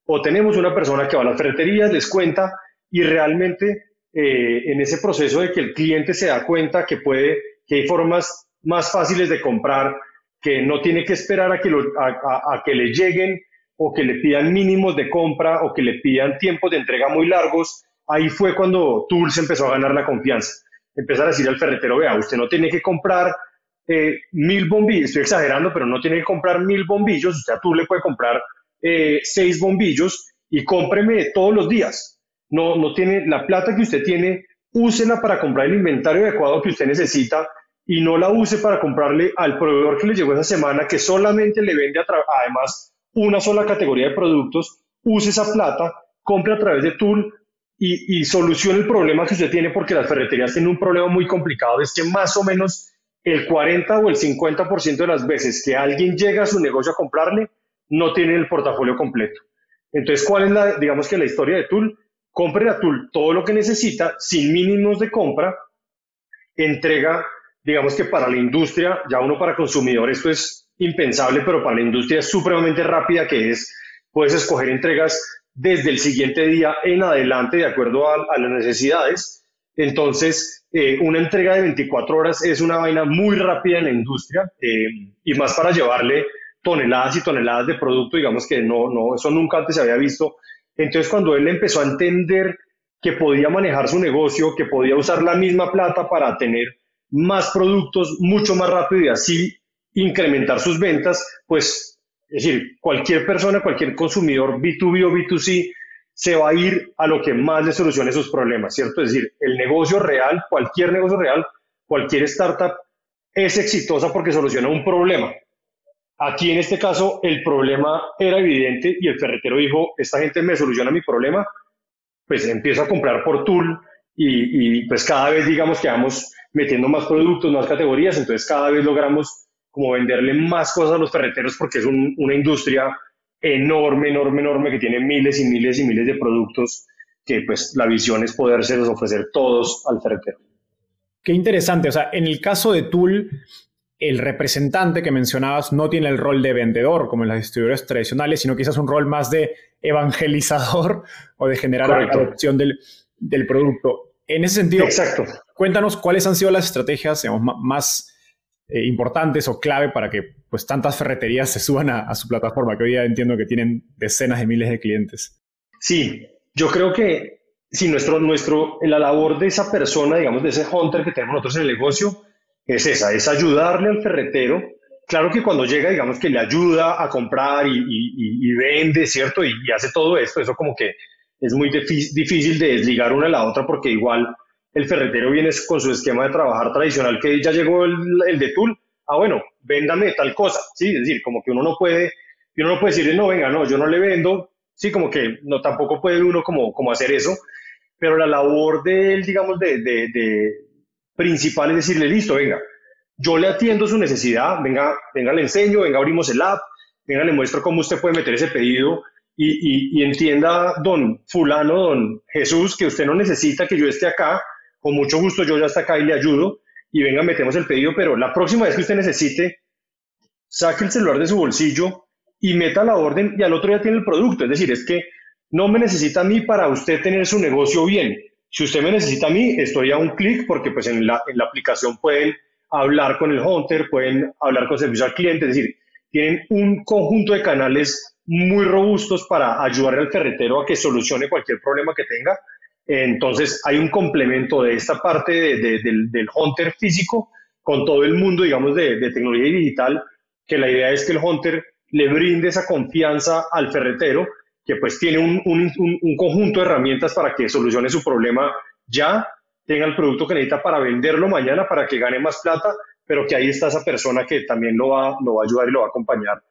S2: o tenemos una persona que va a las ferreterías, les cuenta y realmente eh, en ese proceso de que el cliente se da cuenta que puede, que hay formas más fáciles de comprar, que no tiene que esperar a que, le lleguen o que le pidan mínimos de compra o que le pidan tiempos de entrega muy largos, ahí fue cuando Tools empezó a ganar la confianza. Empezar a decir al ferretero, vea, usted no tiene que comprar eh, mil bombillos, estoy exagerando, pero no tiene que comprar mil bombillos, usted a Tools le puede comprar eh, seis bombillos y cómpreme todos los días. No, no tiene la plata que usted tiene, úsela para comprar el inventario adecuado que usted necesita y no la use para comprarle al proveedor que le llegó esa semana, que solamente le vende además una sola categoría de productos, use esa plata, compre a través de Tool y, y solucione el problema que usted tiene, porque las ferreterías tienen un problema muy complicado, es que más o menos el 40 o el 50% de las veces que alguien llega a su negocio a comprarle, no tiene el portafolio completo. Entonces, ¿cuál es la, digamos que la historia de Tool? Compre a Tool todo lo que necesita sin mínimos de compra, entrega digamos que para la industria, ya uno para consumidor esto es impensable, pero para la industria es supremamente rápida, que es, puedes escoger entregas desde el siguiente día en adelante, de acuerdo a, las necesidades. Entonces, eh, una entrega de 24 horas es una vaina muy rápida en la industria eh, y más para llevarle toneladas y toneladas de producto, digamos que no, no, eso nunca antes se había visto. Entonces, cuando él empezó a entender que podía manejar su negocio, que podía usar la misma plata para tener más productos mucho más rápido y así incrementar sus ventas, pues, es decir, cualquier persona, cualquier consumidor B2B o B2C se va a ir a lo que más le solucione sus problemas, ¿cierto? Es decir, el negocio real, cualquier negocio real, cualquier startup es exitosa porque soluciona un problema. Aquí en este caso el problema era evidente y el ferretero dijo, esta gente me soluciona mi problema, pues empiezo a comprar por Tool y, pues cada vez digamos que vamos metiendo más productos, más categorías, entonces cada vez logramos como venderle más cosas a los ferreteros porque es una industria enorme, enorme, enorme que tiene miles y miles y miles de productos que pues la visión es podérselos ofrecer todos al ferretero.
S1: Qué interesante, o sea, en el caso de Tool, el representante que mencionabas no tiene el rol de vendedor como en las distribuidores tradicionales, sino quizás un rol más de evangelizador o de generar la adopción del, del producto. En ese sentido,
S2: Exacto.
S1: cuéntanos cuáles han sido las estrategias más eh, importantes o clave para que pues, tantas ferreterías se suban a, su plataforma, que hoy día entiendo que tienen decenas de miles de clientes.
S2: Sí, yo creo que si nuestro, nuestro, la labor de esa persona, digamos, de ese hunter que tenemos nosotros en el negocio, es esa, es ayudarle al ferretero. Claro que cuando llega, digamos que le ayuda a comprar y, vende, ¿cierto? Y, y, hace todo esto, eso como que es muy difícil de desligar una a la otra porque igual el ferretero viene con su esquema de trabajar tradicional que ya llegó el, el de Tool, ah bueno, véndame tal cosa, ¿sí? Es decir, como que uno no puede uno no puede decirle, no, venga, no, yo no le vendo, sí, como que no, tampoco puede uno como, como hacer eso, pero la labor de él, digamos, de, de principal es decirle, listo, venga, yo le atiendo su necesidad, venga, venga, le enseño, venga, abrimos el app, venga, le muestro cómo usted puede meter ese pedido y, entienda, don fulano, don Jesús, que usted no necesita que yo esté acá, con mucho gusto yo ya estoy acá y le ayudo, y venga, metemos el pedido, pero la próxima vez que usted necesite, saque el celular de su bolsillo y meta la orden y al otro día tiene el producto. Es decir, es que no me necesita a mí para usted tener su negocio bien. Si usted me necesita a mí, estoy a un clic porque pues en la, en la aplicación pueden hablar con el hunter, pueden hablar con servicio al cliente, es decir, tienen un conjunto de canales muy robustos para ayudar al ferretero a que solucione cualquier problema que tenga. Entonces hay un complemento de esta parte del, del, hunter físico con todo el mundo, digamos, de, de tecnología digital, que la idea es que el hunter le brinde esa confianza al ferretero, que pues tiene un, un, un conjunto de herramientas para que solucione su problema ya tenga el producto que necesita para venderlo mañana, para que gane más plata, pero que ahí está esa persona que también lo va, lo va a ayudar y lo va a acompañar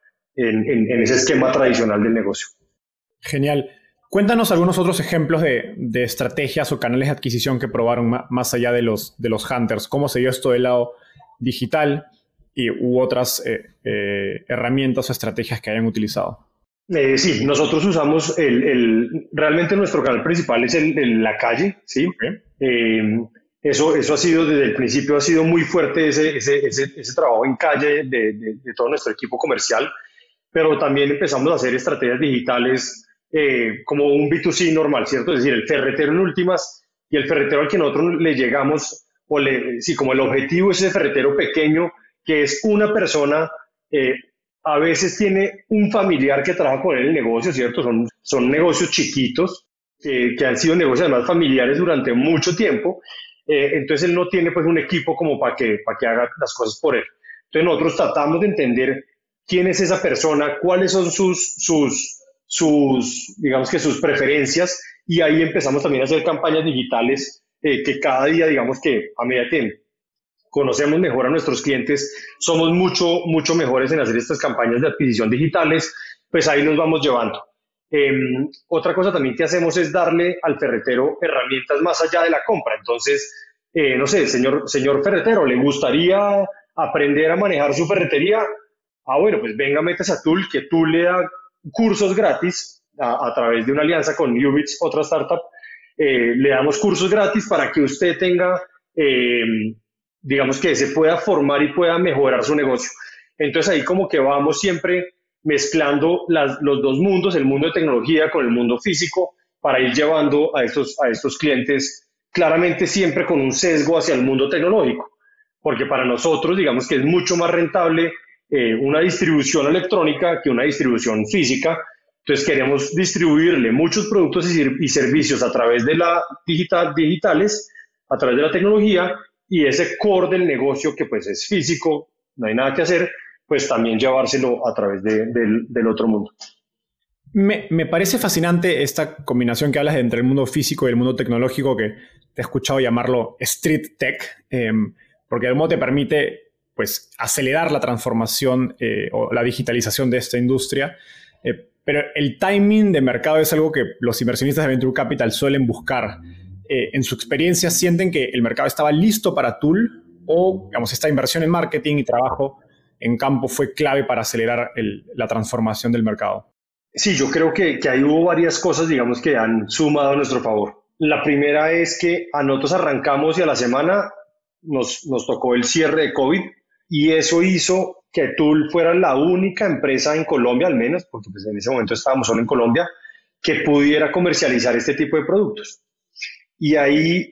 S2: en, en, ese esquema tradicional del negocio.
S1: Genial. Cuéntanos algunos otros ejemplos de, de, estrategias o canales de adquisición que probaron más allá de los, de los hunters. ¿Cómo se dio esto del lado digital y, u otras eh, eh, herramientas o estrategias que hayan utilizado?
S2: Eh, sí, nosotros usamos el, el, realmente nuestro canal principal es el, la calle, ¿sí? Eso, eso ha sido desde el principio, ha sido muy fuerte ese, ese, ese, trabajo en calle de, de, todo nuestro equipo comercial, pero también empezamos a hacer estrategias digitales eh, como un B2C normal, ¿cierto? Es decir, el ferretero en últimas y el ferretero al que nosotros le llegamos, o le, sí, como el objetivo es ese ferretero pequeño, que es una persona, eh, a veces tiene un familiar que trabaja con él el negocio, ¿cierto? Son, son negocios chiquitos que, han sido negocios además familiares durante mucho tiempo, eh, entonces él no tiene pues un equipo como para que, para que haga las cosas por él. Entonces nosotros tratamos de entender quién es esa persona, cuáles son sus, sus, sus digamos que sus preferencias y ahí empezamos también a hacer campañas digitales eh, que cada día, digamos que a medida que conocemos mejor a nuestros clientes, somos mucho, mucho mejores en hacer estas campañas de adquisición digitales, pues ahí nos vamos llevando. Em, otra cosa también que hacemos es darle al ferretero herramientas más allá de la compra. Entonces, eh, no sé, señor, señor ferretero, ¿le gustaría aprender a manejar su ferretería? Ah, bueno, pues venga, métase a Tool, que Tool le da cursos gratis a, través de una alianza con Ubits, otra startup. Eh, le damos cursos gratis para que usted tenga, em, digamos que se pueda formar y pueda mejorar su negocio. Entonces ahí como que vamos siempre mezclando los dos mundos, el mundo de tecnología con el mundo físico, para ir llevando a estos, a estos clientes claramente siempre con un sesgo hacia el mundo tecnológico, porque para nosotros digamos que es mucho más rentable eh, una distribución electrónica que una distribución física, entonces queremos distribuirle muchos productos y, servicios a través de la digital, digitales, a través de la tecnología y ese core del negocio que pues es físico, no hay nada que hacer, pues también llevárselo a través del, otro mundo.
S1: Me, parece fascinante esta combinación que hablas entre el mundo físico y el mundo tecnológico, que te he escuchado llamarlo street tech, em, porque de modo te permite pues, acelerar la transformación eh, o la digitalización de esta industria. Eh, pero el timing de mercado es algo que los inversionistas de Venture Capital suelen buscar. Eh, en su experiencia, sienten que el mercado estaba listo para Tool o, digamos, esta inversión en marketing y trabajo en campo fue clave para acelerar la transformación del mercado?
S2: Sí, yo creo que, que ahí hubo varias cosas, digamos, que han sumado a nuestro favor. La primera es que a nosotros arrancamos y a la semana nos, nos tocó el cierre de COVID y eso hizo que Tool fuera la única empresa en Colombia, al menos, porque pues en ese momento estábamos solo en Colombia, que pudiera comercializar este tipo de productos. Y ahí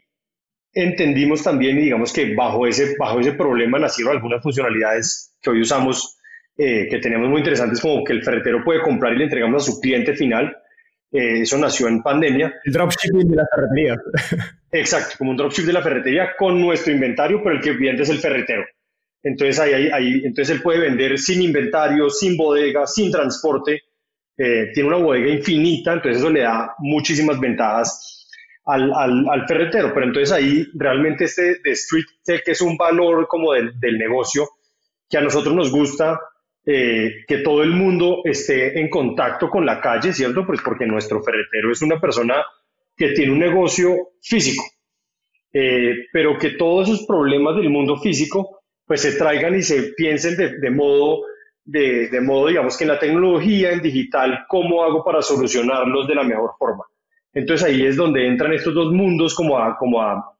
S2: entendimos también, digamos que bajo ese, bajo ese problema nacieron algunas funcionalidades que hoy usamos, eh, que tenemos muy interesantes, como que el ferretero puede comprar y le entregamos a su cliente final. Eh, eso nació en pandemia.
S1: El dropshipping de la ferretería.
S2: Exacto, como un dropship de la ferretería con nuestro inventario, pero el que cliente es el ferretero. Entonces, ahí, ahí, entonces él puede vender sin inventario, sin bodega, sin transporte. Eh, tiene una bodega infinita, entonces eso le da muchísimas ventajas al, al, al, ferretero. Pero entonces ahí realmente este de Street Tech es un valor como del, del negocio que a nosotros nos gusta eh, que todo el mundo esté en contacto con la calle, ¿cierto? Pues porque nuestro ferretero es una persona que tiene un negocio físico, eh, pero que todos esos problemas del mundo físico pues se traigan y se piensen de, modo, de, de, modo, digamos que en la tecnología, en digital, cómo hago para solucionarlos de la mejor forma. Entonces ahí es donde entran estos dos mundos como a, como a,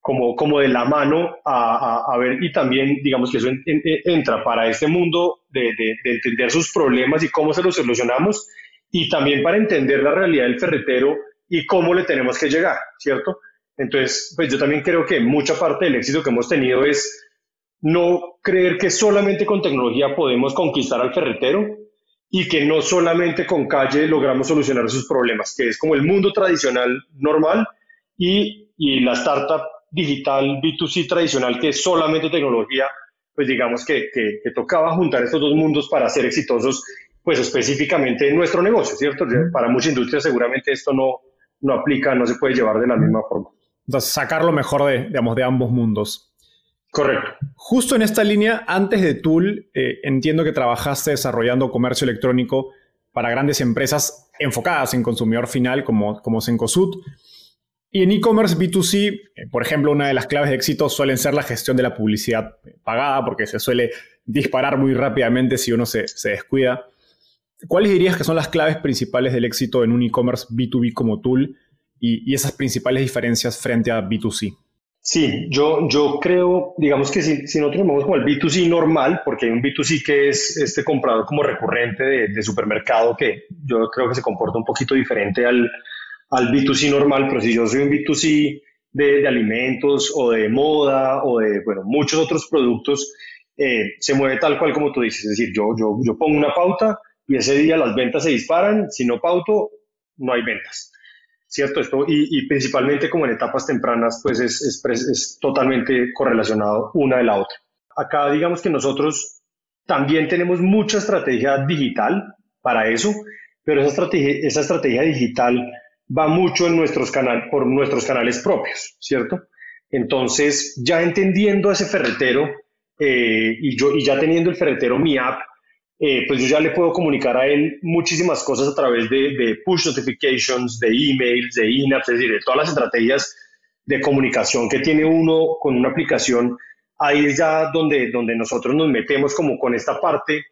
S2: como, como de la mano a, a, ver y también digamos que eso entra para este mundo de, de, entender sus problemas y cómo se los solucionamos y también para entender la realidad del ferretero y cómo le tenemos que llegar, ¿cierto? Entonces, pues yo también creo que mucha parte del éxito que hemos tenido es no creer que solamente con tecnología podemos conquistar al ferretero y que no solamente con calle logramos solucionar sus problemas, que es como el mundo tradicional normal y, y la startup digital B2C tradicional que es solamente tecnología, pues digamos que, que, tocaba juntar estos dos mundos para ser exitosos, pues específicamente en nuestro negocio, ¿cierto? Para muchas industrias seguramente esto no, no aplica, no se puede llevar de la misma forma.
S1: Entonces, sacar lo mejor de, digamos, de ambos mundos.
S2: Correcto.
S1: Justo en esta línea, antes de Tool, eh, entiendo que trabajaste desarrollando comercio electrónico para grandes empresas enfocadas en consumidor final como, como. Y en e-commerce B2C, eh, por ejemplo, una de las claves de éxito suelen ser la gestión de la publicidad pagada, porque se suele disparar muy rápidamente si uno se, descuida. ¿Cuáles dirías que son las claves principales del éxito en un e-commerce B2B como Tool y, esas principales diferencias frente a B2C?
S2: Sí, yo, yo creo, digamos que si, si nosotros vamos como el B2C normal, porque hay un B2C que es este comprador como recurrente de, de supermercado que yo creo que se comporta un poquito diferente al, al B2C normal, pero si yo soy un B2C de, alimentos o de moda o de, bueno, muchos otros productos, eh, se mueve tal cual como tú dices. Es decir, yo, yo, yo pongo una pauta y ese día las ventas se disparan, si no pauto, no hay ventas. ¿Cierto? Esto, y, principalmente como en etapas tempranas, pues es, es, es totalmente correlacionado una de la otra. Acá digamos que nosotros también tenemos mucha estrategia digital para eso, pero esa estrategia, esa estrategia digital va mucho en nuestros canales, por nuestros canales propios, ¿cierto? Entonces, ya entendiendo ese ferretero eh, y, yo, y ya teniendo el ferretero mi app, eh, pues yo ya le puedo comunicar a él muchísimas cosas a través de, push notifications, de emails, de in-apps, es decir, de todas las estrategias de comunicación que tiene uno con una aplicación. Ahí es ya donde, donde nosotros nos metemos como con esta parte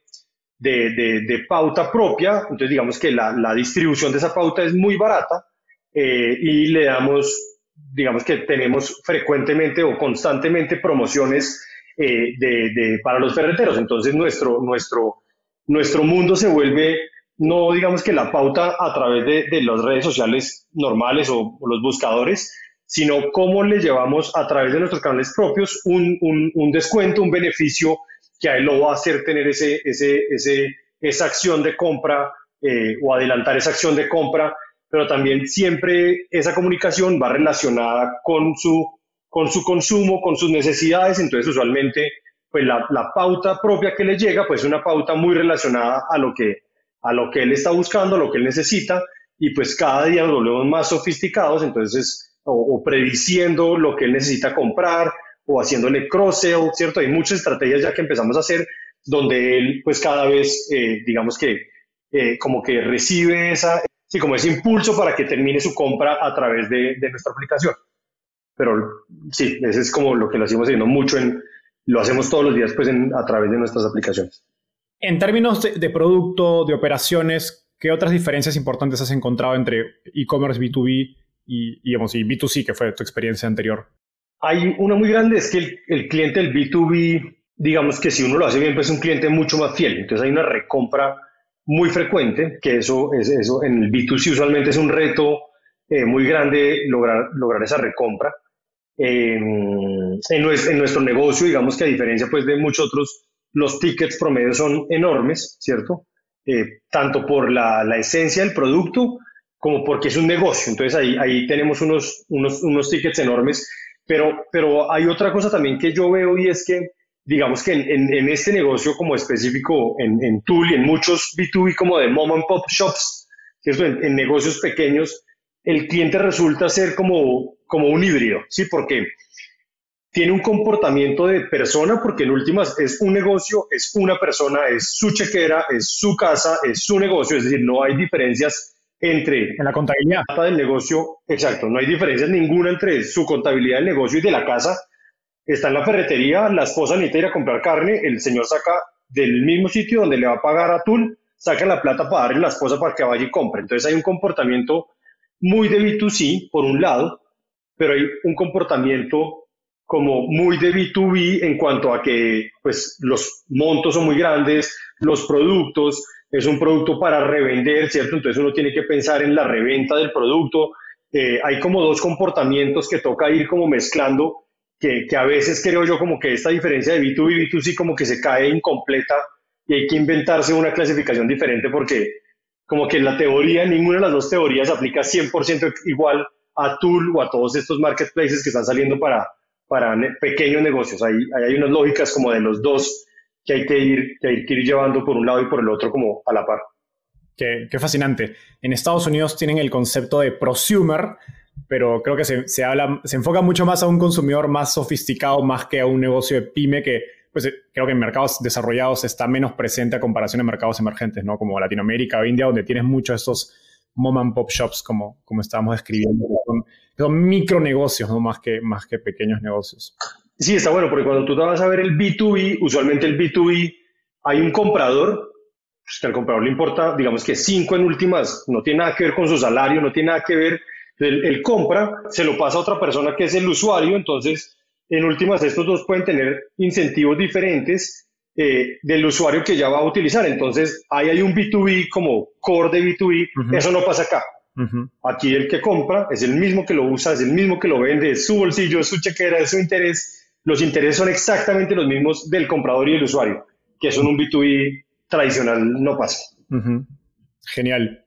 S2: de, pauta propia, entonces digamos que la, distribución de esa pauta es muy barata eh, y le damos, digamos que tenemos frecuentemente o constantemente promociones eh, de, para los ferreteros, entonces nuestro, nuestro, nuestro mundo se vuelve no digamos que la pauta a través de, las redes sociales normales o, los buscadores, sino cómo le llevamos a través de nuestros canales propios un, un, un descuento, un beneficio que a él lo va a hacer tener ese, ese, ese, esa acción de compra eh, o adelantar esa acción de compra, pero también siempre esa comunicación va relacionada con su, con su consumo, con sus necesidades, entonces usualmente pues la, la pauta propia que le llega pues es una pauta muy relacionada a lo que a lo que él está buscando, a lo que él necesita, y pues cada día nos volvemos más sofisticados, entonces, o, o prediciendo lo que él necesita comprar, o haciéndole cross-sell, ¿cierto? Hay muchas estrategias ya que empezamos a hacer donde él pues cada vez, eh, digamos que eh, como que recibe esa, sí, como ese impulso para que termine su compra a través de, nuestra aplicación. Pero sí, ese es como lo que lo hacemos haciendo mucho en, lo hacemos todos los días pues a través de nuestras aplicaciones.
S1: En términos de, producto, de operaciones, ¿qué otras diferencias importantes has encontrado entre e-commerce B2B y, digamos, y B2C, que fue tu experiencia anterior?
S2: Hay una muy grande, es que el, cliente del B2B, digamos que si uno lo hace bien, pues es un cliente mucho más fiel. Entonces hay una recompra muy frecuente, que eso, es, eso en el B2C usualmente es un reto eh, muy grande lograr, lograr esa recompra. En, nuestro, negocio, digamos que a diferencia pues de muchos otros, los tickets promedio son enormes, ¿cierto? Eh, tanto por la, la, esencia del producto como porque es un negocio. Entonces ahí, ahí tenemos unos, unos, unos tickets enormes pero, pero hay otra cosa también que yo veo y es que, digamos que en, en, este negocio como específico, en, en Tool y en muchos B2B como de mom and pop shops, ¿cierto? En, en, negocios pequeños, el cliente resulta ser como, como un híbrido, ¿sí? Porque tiene un comportamiento de persona, porque en últimas es un negocio, es una persona, es su chequera, es su casa, es su negocio, es decir, no hay diferencias entre...
S1: En la contabilidad.
S2: Del negocio, exacto, no hay diferencias ninguna entre su contabilidad del negocio y de la casa. Está en la ferretería, la esposa necesita ir a comprar carne, el señor saca del mismo sitio donde le va a pagar a Tul, saca la plata para darle a la esposa para que vaya y compre. Entonces hay un comportamiento muy de B2C, por un lado, pero hay un comportamiento como muy de B2B en cuanto a que pues, los montos son muy grandes, los productos, es un producto para revender, ¿cierto? Entonces uno tiene que pensar en la reventa del producto. Eh, hay como dos comportamientos que toca ir como mezclando, que, que, a veces creo yo como que esta diferencia de B2B y B2C como que se cae incompleta y hay que inventarse una clasificación diferente porque como que la teoría, ninguna de las dos teorías aplica 100% igual a Tool o a todos estos marketplaces que están saliendo para, para pequeños negocios. Ahí, hay unas lógicas como de los dos que hay que, ir, que hay que ir llevando por un lado y por el otro como a la par.
S1: Qué, qué fascinante. En Estados Unidos tienen el concepto de prosumer, pero creo que se, se, habla, se enfoca mucho más a un consumidor más sofisticado, más que a un negocio de pyme que pues creo que en mercados desarrollados está menos presente a comparación de mercados emergentes, ¿no? Como Latinoamérica o India, donde tienes muchos estos mom and pop shops, como, como estábamos describiendo, son, son micronegocios, ¿no? Más que, más que pequeños negocios.
S2: Sí, está bueno, porque cuando tú te vas a ver el B2B, usualmente el B2B, hay un comprador, pues que al comprador le importa, digamos que cinco en últimas, no tiene nada que ver con su salario, no tiene nada que ver, él, compra, se lo pasa a otra persona que es el usuario, entonces en últimas estos dos pueden tener incentivos diferentes eh, del usuario que ya va a utilizar. Entonces, ahí hay un B2B como core de B2B, eso no pasa acá. Aquí el que compra es el mismo que lo usa, es el mismo que lo vende, es su bolsillo, es su chequera, es su interés. Los intereses son exactamente los mismos del comprador y el usuario, que eso en un B2B tradicional no pasa.
S1: Genial.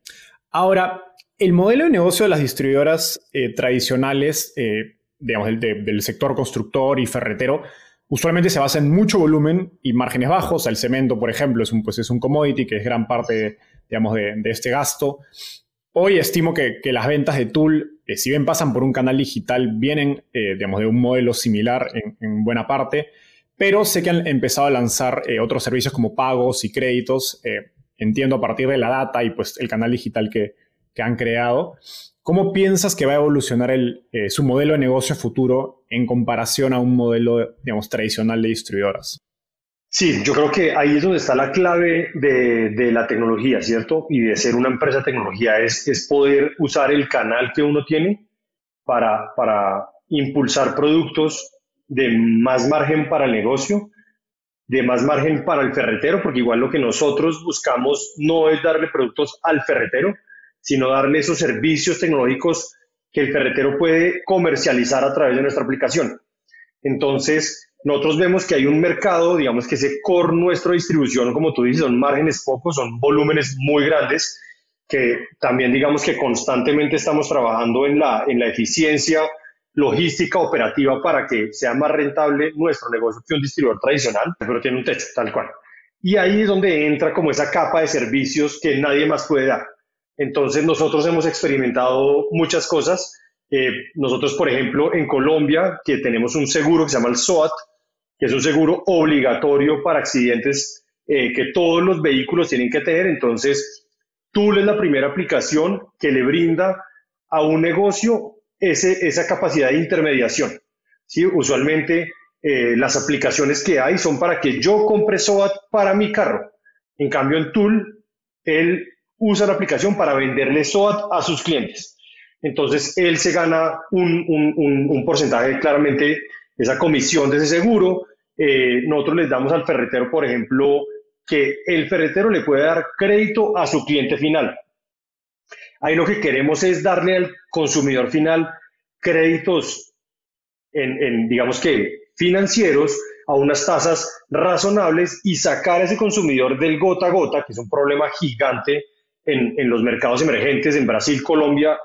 S1: Ahora, el modelo de negocio de las distribuidoras eh, tradicionales, eh, digamos, del, sector constructor y ferretero, usualmente se basa en mucho volumen y márgenes bajos. El cemento, por ejemplo, es un, pues es un commodity que es gran parte, digamos, de, este gasto. Hoy estimo que, las ventas de Tool, eh, si bien pasan por un canal digital, vienen eh, digamos, de un modelo similar en, buena parte, pero sé que han empezado a lanzar eh, otros servicios como pagos y créditos, entiendo a partir de la data y pues el canal digital que, han creado. ¿Cómo piensas que va a evolucionar el, su modelo de negocio futuro en comparación a un modelo digamos, tradicional de distribuidoras?
S2: Sí, yo creo que ahí es donde está la clave de, la tecnología, ¿cierto? Y de ser una empresa de tecnología, es, es poder usar el canal que uno tiene para, para impulsar productos de más margen para el negocio, de más margen para el ferretero, porque igual lo que nosotros buscamos no es darle productos al ferretero, sino darle esos servicios tecnológicos que el ferretero puede comercializar a través de nuestra aplicación. Entonces, nosotros vemos que hay un mercado, digamos que ese core nuestra distribución, como tú dices, son márgenes pocos, son volúmenes muy grandes, que también digamos que constantemente estamos trabajando en la, en la eficiencia logística operativa para que sea más rentable nuestro negocio que un distribuidor tradicional, pero tiene un techo, tal cual. Y ahí es donde entra como esa capa de servicios que nadie más puede dar. Entonces nosotros hemos experimentado muchas cosas. Eh, nosotros, por ejemplo, en Colombia, que tenemos un seguro que se llama el SOAT, que es un seguro obligatorio para accidentes eh, que todos los vehículos tienen que tener. Entonces, Tool es la primera aplicación que le brinda a un negocio ese, esa capacidad de intermediación. ¿sí? Usualmente eh, las aplicaciones que hay son para que yo compre SOAT para mi carro. En cambio, en Tool, él usa la aplicación para venderle SOAT a sus clientes. Entonces, él se gana un, un, porcentaje claramente esa comisión de ese seguro. Eh, nosotros les damos al ferretero, por ejemplo, que el ferretero le puede dar crédito a su cliente final. Ahí lo que queremos es darle al consumidor final créditos en, digamos que, financieros a unas tasas razonables y sacar a ese consumidor del gota a gota, que es un problema gigante en, en los mercados emergentes, en Brasil, Colombia,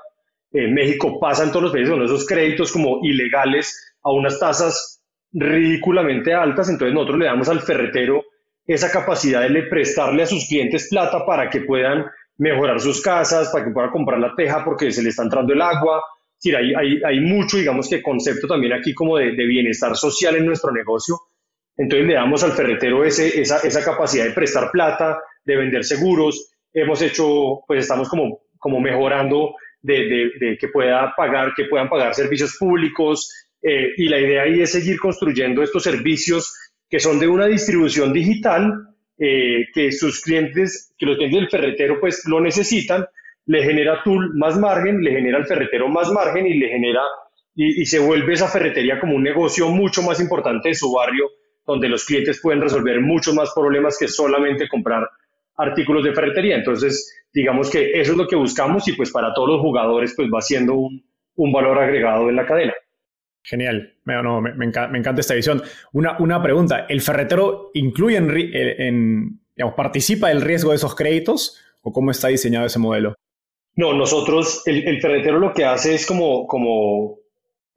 S2: en México, pasan todos los países con esos créditos como ilegales a unas tasas ridículamente altas, entonces nosotros le damos al ferretero esa capacidad de prestarle a sus clientes plata para que puedan mejorar sus casas, para que puedan comprar la teja porque se le está entrando el agua, decir, hay, hay, hay mucho, digamos que concepto también aquí como de, de, bienestar social en nuestro negocio. Entonces le damos al ferretero ese, esa, esa capacidad de prestar plata, de vender seguros. Hemos hecho, pues estamos como, como mejorando de, de, que pueda pagar, que puedan pagar servicios públicos. Eh, y la idea ahí es seguir construyendo estos servicios que son de una distribución digital, eh, que sus clientes, que los clientes del ferretero pues lo necesitan, le genera Tool más margen, le genera al ferretero más margen y le genera, y, se vuelve esa ferretería como un negocio mucho más importante de su barrio, donde los clientes pueden resolver muchos más problemas que solamente comprar artículos de ferretería. Entonces, digamos que eso es lo que buscamos y pues para todos los jugadores pues va siendo un, un valor agregado en la cadena.
S1: Genial, me, no, me, encanta, esta visión. Una, una pregunta, ¿el ferretero incluye en, en digamos, participa del riesgo de esos créditos o cómo está diseñado ese modelo?
S2: No, nosotros, el, el, ferretero lo que hace es como, como,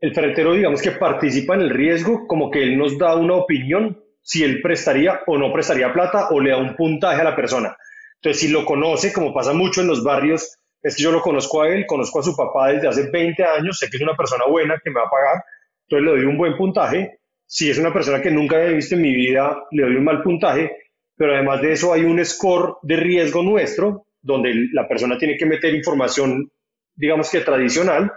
S2: el ferretero digamos que participa en el riesgo, como que él nos da una opinión si él prestaría o no prestaría plata o le da un puntaje a la persona. Entonces, si lo conoce, como pasa mucho en los barrios, es que yo lo conozco a él, conozco a su papá desde hace 20 años, sé que es una persona buena que me va a pagar, entonces le doy un buen puntaje. Si es una persona que nunca he visto en mi vida, le doy un mal puntaje, pero además de eso hay un score de riesgo nuestro donde la persona tiene que meter información, digamos que tradicional,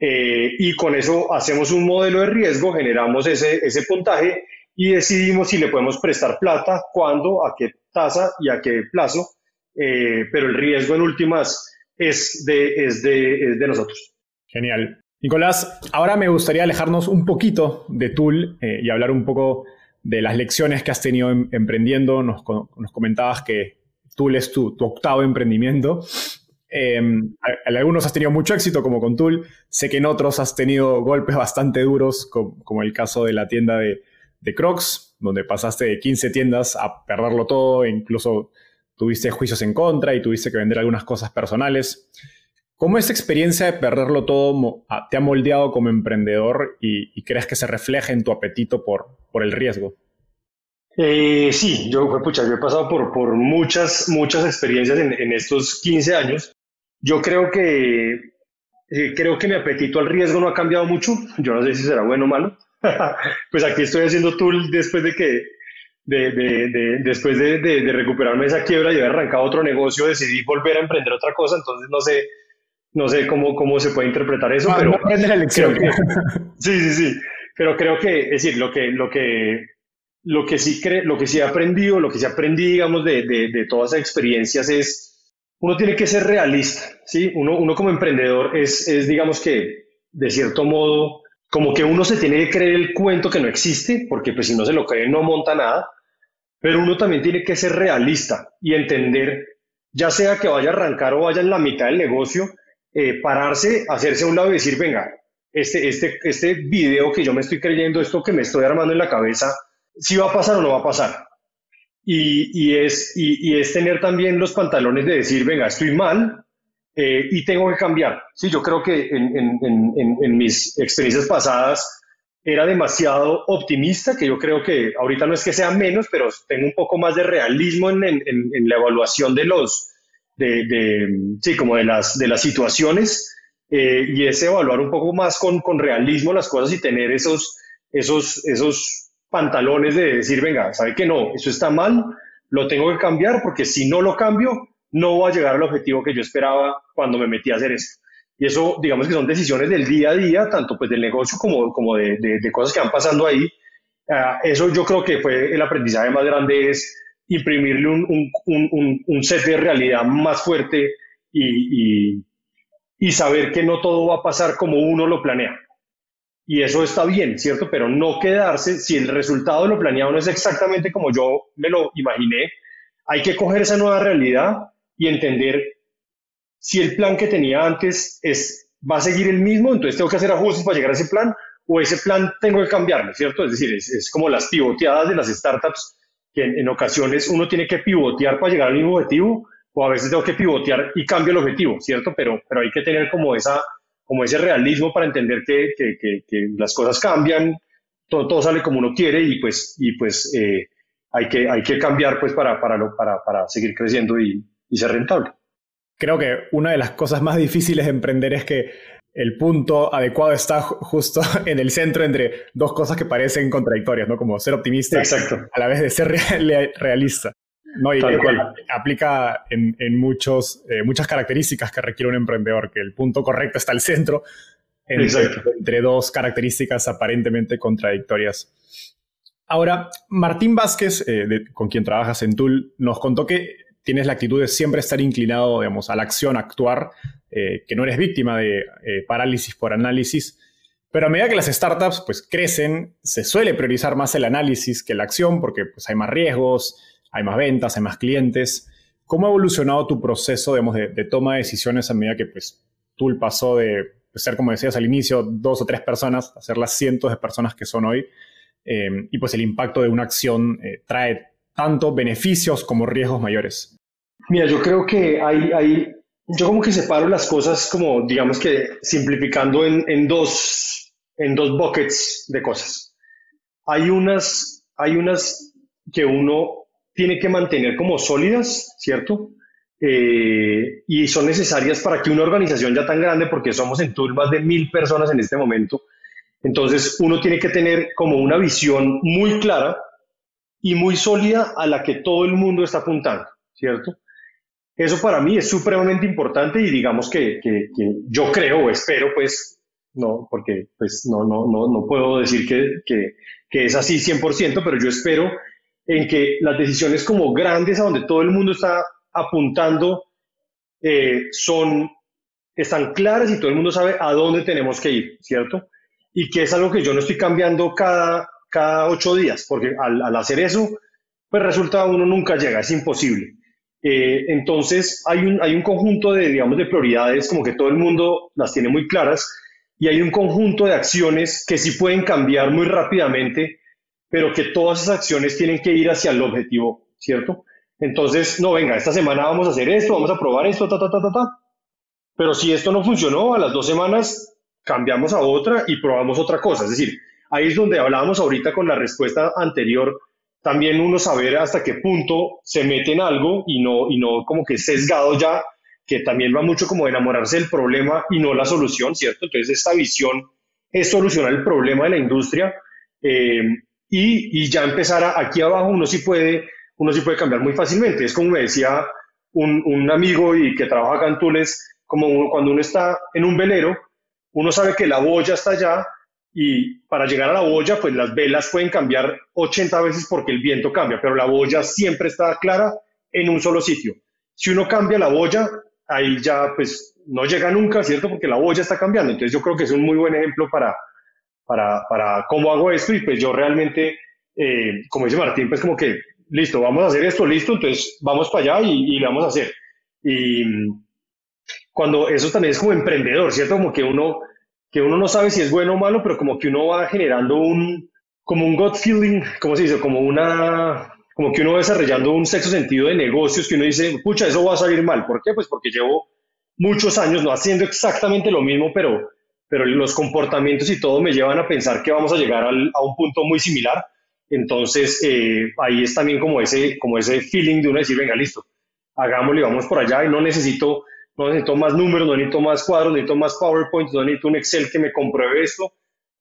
S2: eh, y con eso hacemos un modelo de riesgo, generamos ese, ese puntaje y decidimos si le podemos prestar plata, cuándo, a qué tasa y a qué plazo, eh, pero el riesgo en últimas es de, es de, es de nosotros.
S1: Genial. Nicolás, ahora me gustaría alejarnos un poquito de Tool eh, y hablar un poco de las lecciones que has tenido em, emprendiendo. Nos, nos comentabas que Tool es tu, octavo emprendimiento. en em, algunos has tenido mucho éxito, como con Tool. Sé que en otros has tenido golpes bastante duros, como, el caso de la tienda de, Crocs, donde pasaste de 15 tiendas a perderlo todo, incluso tuviste juicios en contra y tuviste que vender algunas cosas personales. ¿Cómo esa experiencia de perderlo todo te ha moldeado como emprendedor y, crees que se refleja en tu apetito por, por el riesgo?
S2: Eh, sí, yo, pucha, yo he pasado por, por muchas, muchas experiencias en, en estos 15 años. Yo creo que, eh, creo que mi apetito al riesgo no ha cambiado mucho. Yo no sé si será bueno o malo. pues aquí estoy haciendo tool después de que, de, de, de después de, recuperarme esa quiebra y haber arrancado otro negocio, decidí volver a emprender otra cosa. Entonces no sé, no sé cómo, cómo se puede interpretar eso, ah, pero no
S1: la lección.
S2: sí, sí, sí. Pero creo que, es decir, lo que, lo que lo que sí, cre lo que sí he aprendido, lo que sí aprendí, digamos, de, de, de, todas esas experiencias es, uno tiene que ser realista, ¿sí? Uno, uno como emprendedor es, es, digamos que, de cierto modo, como que uno se tiene que creer el cuento que no existe, porque pues si no se lo cree no monta nada, pero uno también tiene que ser realista y entender, ya sea que vaya a arrancar o vaya en la mitad del negocio, eh, pararse, hacerse a un lado y decir, venga, este, este, este video que yo me estoy creyendo, esto que me estoy armando en la cabeza, si va a pasar o no va a pasar. Y, y es, y, es tener también los pantalones de decir, venga, estoy mal eh, y tengo que cambiar. Sí, yo creo que en, en, en, en, mis experiencias pasadas era demasiado optimista, que yo creo que ahorita no es que sea menos, pero tengo un poco más de realismo en, la evaluación de los, de, de, sí, como de las, de las situaciones, eh, y es evaluar un poco más con, con realismo las cosas y tener esos, esos, esos pantalones de decir, venga, sabe que no, eso está mal, lo tengo que cambiar porque si no lo cambio, no voy a llegar al objetivo que yo esperaba cuando me metí a hacer esto. Y eso, digamos que son decisiones del día a día, tanto pues del negocio como, como de, de, cosas que van pasando ahí. Uh, eso yo creo que fue el aprendizaje más grande, es imprimirle un, un, un, un set de realidad más fuerte y, y, y saber que no todo va a pasar como uno lo planea. Y eso está bien, ¿cierto? Pero no quedarse, si el resultado de lo planeado no es exactamente como yo me lo imaginé, hay que coger esa nueva realidad y entender si el plan que tenía antes es, va a seguir el mismo, entonces tengo que hacer ajustes para llegar a ese plan, o ese plan tengo que cambiarlo, ¿cierto? Es decir, es, como las pivoteadas de las startups, que en, en, ocasiones uno tiene que pivotear para llegar al mismo objetivo, o a veces tengo que pivotear y cambio el objetivo, ¿cierto? Pero, pero hay que tener como esa, como ese realismo para entender que, que, que, las cosas cambian, todo, todo, sale como uno quiere y pues, y pues eh, hay, que, hay que cambiar pues para, para, para, para seguir creciendo y, y, ser rentable.
S1: Creo que una de las cosas más difíciles de emprender es que el punto adecuado está justo en el centro entre dos cosas que parecen contradictorias, ¿no? Como ser optimista a la vez de ser realista. No, y Tal cual. aplica en, muchos, eh, muchas características que requiere un emprendedor, que el punto correcto está al centro entre, dos características aparentemente contradictorias. Ahora, Martín Vázquez, eh, con quien trabajas en Tool, nos contó que tienes la actitud de siempre estar inclinado, digamos, a la acción, actuar, eh, que no eres víctima de eh, parálisis por análisis. Pero a medida que las startups pues, crecen, se suele priorizar más el análisis que la acción porque pues, hay más riesgos, hay más ventas, hay más clientes. ¿Cómo ha evolucionado tu proceso digamos, de, toma de decisiones a medida que pues, Tool pasó de ser, como decías al inicio, dos o tres personas a ser las cientos de personas que son hoy? Eh, y pues el impacto de una acción trae tanto beneficios como riesgos mayores?
S2: Mira, yo creo que hay, hay, yo como que separo las cosas como, digamos que simplificando en, en, dos, en dos buckets de cosas. Hay unas, hay unas que uno tiene que mantener como sólidas, ¿cierto? Eh, y son necesarias para que una organización ya tan grande, porque somos en total más de mil personas en este momento, entonces uno tiene que tener como una visión muy clara y muy sólida a la que todo el mundo está apuntando, ¿cierto? Eso para mí es supremamente importante y digamos que, que, yo creo o espero, pues, no, porque pues no, no, no, no puedo decir que, que, es así 100%, pero yo espero en que las decisiones como grandes a donde todo el mundo está apuntando eh, son, están claras y todo el mundo sabe a dónde tenemos que ir, ¿cierto? Y que es algo que yo no estoy cambiando cada, cada ocho días, porque al, hacer eso, pues resulta uno nunca llega, es imposible. Eh, entonces hay un, hay un conjunto de, digamos, de prioridades, como que todo el mundo las tiene muy claras, y hay un conjunto de acciones que sí pueden cambiar muy rápidamente, pero que todas esas acciones tienen que ir hacia el objetivo, ¿cierto? Entonces, no, venga, esta semana vamos a hacer esto, vamos a probar esto, ta, ta, ta, ta, ta. Pero si esto no funcionó, a las dos semanas cambiamos a otra y probamos otra cosa. Es decir, ahí es donde hablábamos ahorita con la respuesta anterior, también uno saber hasta qué punto se mete en algo y no, y no como que sesgado ya, que también va mucho como enamorarse del problema y no la solución, ¿cierto? Entonces esta visión es solucionar el problema de la industria eh, y, y, ya empezar aquí abajo uno sí puede, uno sí puede cambiar muy fácilmente. Es como me decía un, un amigo y que trabaja acá en Tules, como cuando uno está en un velero, uno sabe que la boya está allá, y para llegar a la boya, pues las velas pueden cambiar 80 veces porque el viento cambia, pero la boya siempre está clara en un solo sitio. Si uno cambia la boya, ahí ya pues no llega nunca, ¿cierto? Porque la boya está cambiando. Entonces yo creo que es un muy buen ejemplo para, para, para cómo hago esto y pues yo realmente, eh, como dice Martín, pues como que, listo, vamos a hacer esto, listo, entonces vamos para allá y, y lo vamos a hacer. Y cuando eso también es como emprendedor, ¿cierto? Como que uno que uno no sabe si es bueno o malo, pero como que uno va generando un, como un gut feeling, ¿cómo se dice? Como una, como que uno va desarrollando un sexto sentido de negocios que uno dice, pucha, eso va a salir mal. ¿Por qué? Pues porque llevo muchos años no haciendo exactamente lo mismo, pero, pero los comportamientos y todo me llevan a pensar que vamos a llegar a un punto muy similar. Entonces, eh, ahí es también como ese, como ese feeling de uno decir, venga, listo, hagámoslo y vamos por allá y no necesito no necesito más números, no necesito más cuadros, no necesito más PowerPoint, no necesito un Excel que me compruebe esto,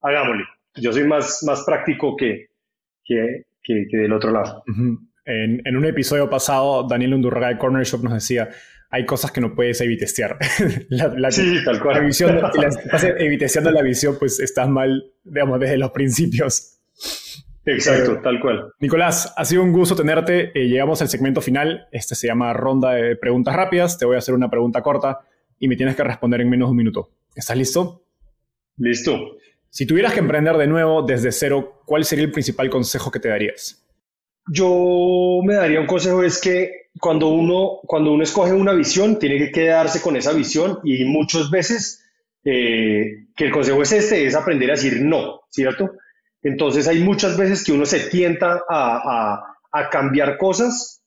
S2: hagámosle. Yo soy más, más práctico que, que, que, del otro lado.
S1: en, en, un episodio pasado, Daniel Undurraga de Corner Shop nos decía, hay cosas que no puedes evitestear.
S2: la, sí, tal cual.
S1: La visión, si la estás evitesteando la visión, pues estás mal, digamos, desde los principios.
S2: Exacto, tal cual.
S1: Nicolás, ha sido un gusto tenerte. Eh, llegamos al segmento final. Este se llama ronda de preguntas rápidas. Te voy a hacer una pregunta corta y me tienes que responder en menos de un minuto. ¿Estás listo?
S2: Listo.
S1: Si tuvieras que emprender de nuevo desde cero, ¿cuál sería el principal consejo que te darías?
S2: Yo me daría un consejo es que cuando uno, cuando uno escoge una visión, tiene que quedarse con esa visión y muchas veces eh, que el consejo es este, es aprender a decir no, ¿cierto? Entonces hay muchas veces que uno se tienta a, cambiar cosas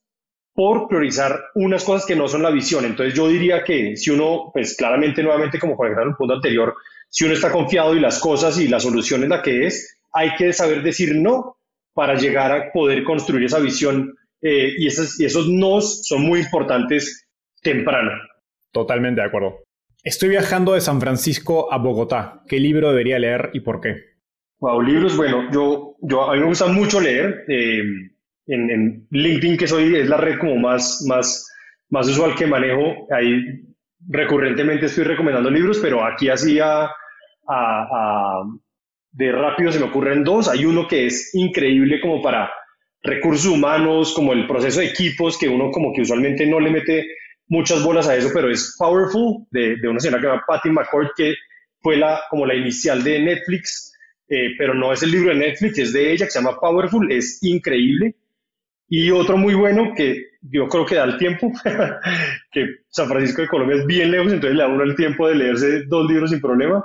S2: por priorizar unas cosas que no son la visión. Entonces yo diría que si uno, pues claramente nuevamente como conectar el punto anterior, si uno está confiado y las cosas y la solución es la que es, hay que saber decir no para llegar a poder construir esa visión. Eh, y, esos, y son muy importantes temprano.
S1: Totalmente de acuerdo. Estoy viajando de San Francisco a Bogotá. ¿Qué libro debería leer y por qué?
S2: Wow, libros, bueno, yo, yo a mí me gusta mucho leer. Eh, en, LinkedIn, que soy, es la red como más, más, más usual que manejo, ahí recurrentemente estoy recomendando libros, pero aquí así a, de rápido se me ocurren dos. Hay uno que es increíble como para recursos humanos, como el proceso de equipos, que uno como que usualmente no le mete muchas bolas a eso, pero es Powerful, de, de una señora que se llama Patty McCord, que fue la, como la inicial de Netflix, eh, pero no es el libro de Netflix, es de ella, que se llama Powerful, es increíble. Y otro muy bueno que yo creo que da el tiempo, que San Francisco de Colombia es bien lejos, entonces le da uno el tiempo de leerse dos libros sin problema,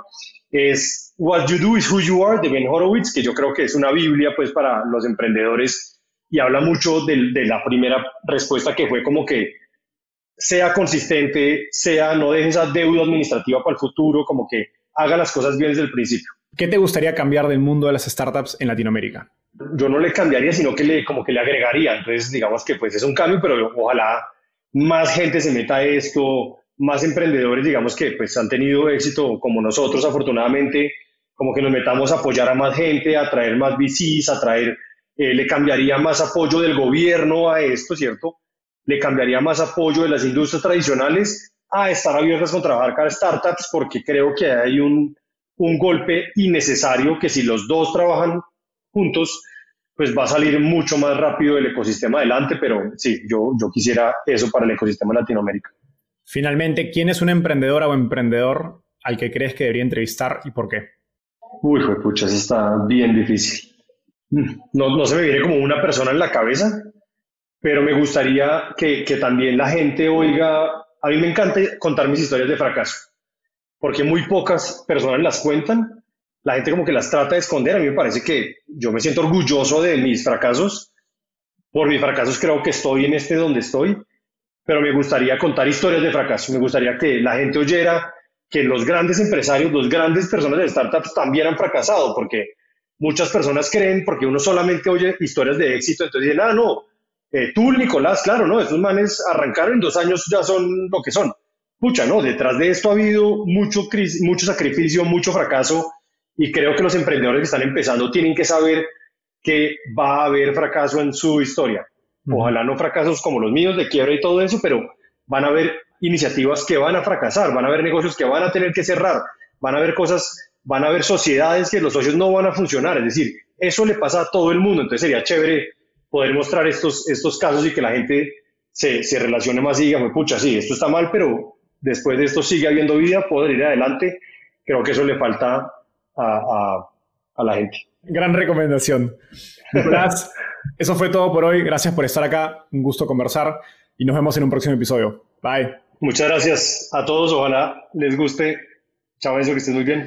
S2: es What You Do is Who You Are de Ben Horowitz, que yo creo que es una Biblia pues para los emprendedores y habla mucho de, de la primera respuesta que fue como que sea consistente, sea, no deje esa deuda administrativa para el futuro, como que haga las cosas bien desde el principio.
S1: ¿Qué te gustaría cambiar del mundo de las startups en Latinoamérica?
S2: Yo no le cambiaría, sino que le, como que le agregaría. Entonces, digamos que pues es un cambio, pero ojalá más gente se meta a esto, más emprendedores, digamos que pues han tenido éxito como nosotros, afortunadamente, como que nos metamos a apoyar a más gente, a traer más VCs, a traer, eh, le cambiaría más apoyo del gobierno a esto, ¿cierto? Le cambiaría más apoyo de las industrias tradicionales a estar abiertas con trabajar con startups, porque creo que hay un, un golpe innecesario que si los dos trabajan juntos, pues va a salir mucho más rápido el ecosistema adelante, pero sí, yo, yo quisiera eso para el ecosistema Latinoamérica.
S1: Finalmente, ¿quién es una emprendedora o emprendedor al que crees que debería entrevistar y por qué?
S2: Uy, pucha, eso está bien difícil. No, no se me viene como una persona en la cabeza, pero me gustaría que, que también la gente oiga, a mí me encanta contar mis historias de fracaso porque muy pocas personas las cuentan. La gente como que las trata de esconder. A mí me parece que yo me siento orgulloso de mis fracasos. Por mis fracasos creo que estoy en este donde estoy, pero me gustaría contar historias de fracaso. Me gustaría que la gente oyera que los grandes empresarios, los grandes personas de startups también han fracasado, porque muchas personas creen, porque uno solamente oye historias de éxito, entonces dicen, ah, no, eh, tú, Nicolás, claro, no, esos manes arrancaron en dos años, ya son lo que son pucha, no, detrás de esto ha habido mucho, mucho sacrificio, mucho fracaso y creo que los emprendedores que están empezando tienen que saber que va a haber fracaso en su historia. Ojalá no fracasos como los míos de quiebra y todo eso, pero van a haber iniciativas que van a fracasar, van a haber negocios que van a tener que cerrar, van a haber cosas, van a haber sociedades que los socios no van a funcionar. Es decir, eso le pasa a todo el mundo. Entonces sería chévere poder mostrar estos, estos casos y que la gente se, se relacione más y diga, pucha, sí, esto está mal, pero después de esto sigue habiendo vida, poder ir adelante. Creo que eso le falta a, la gente.
S1: Gran recomendación. Nicolás, eso fue todo por hoy. Gracias por estar acá. Un gusto conversar y nos vemos en un próximo episodio. Bye.
S2: Muchas gracias a todos. Ojalá les guste. Chao, eso que estén muy bien.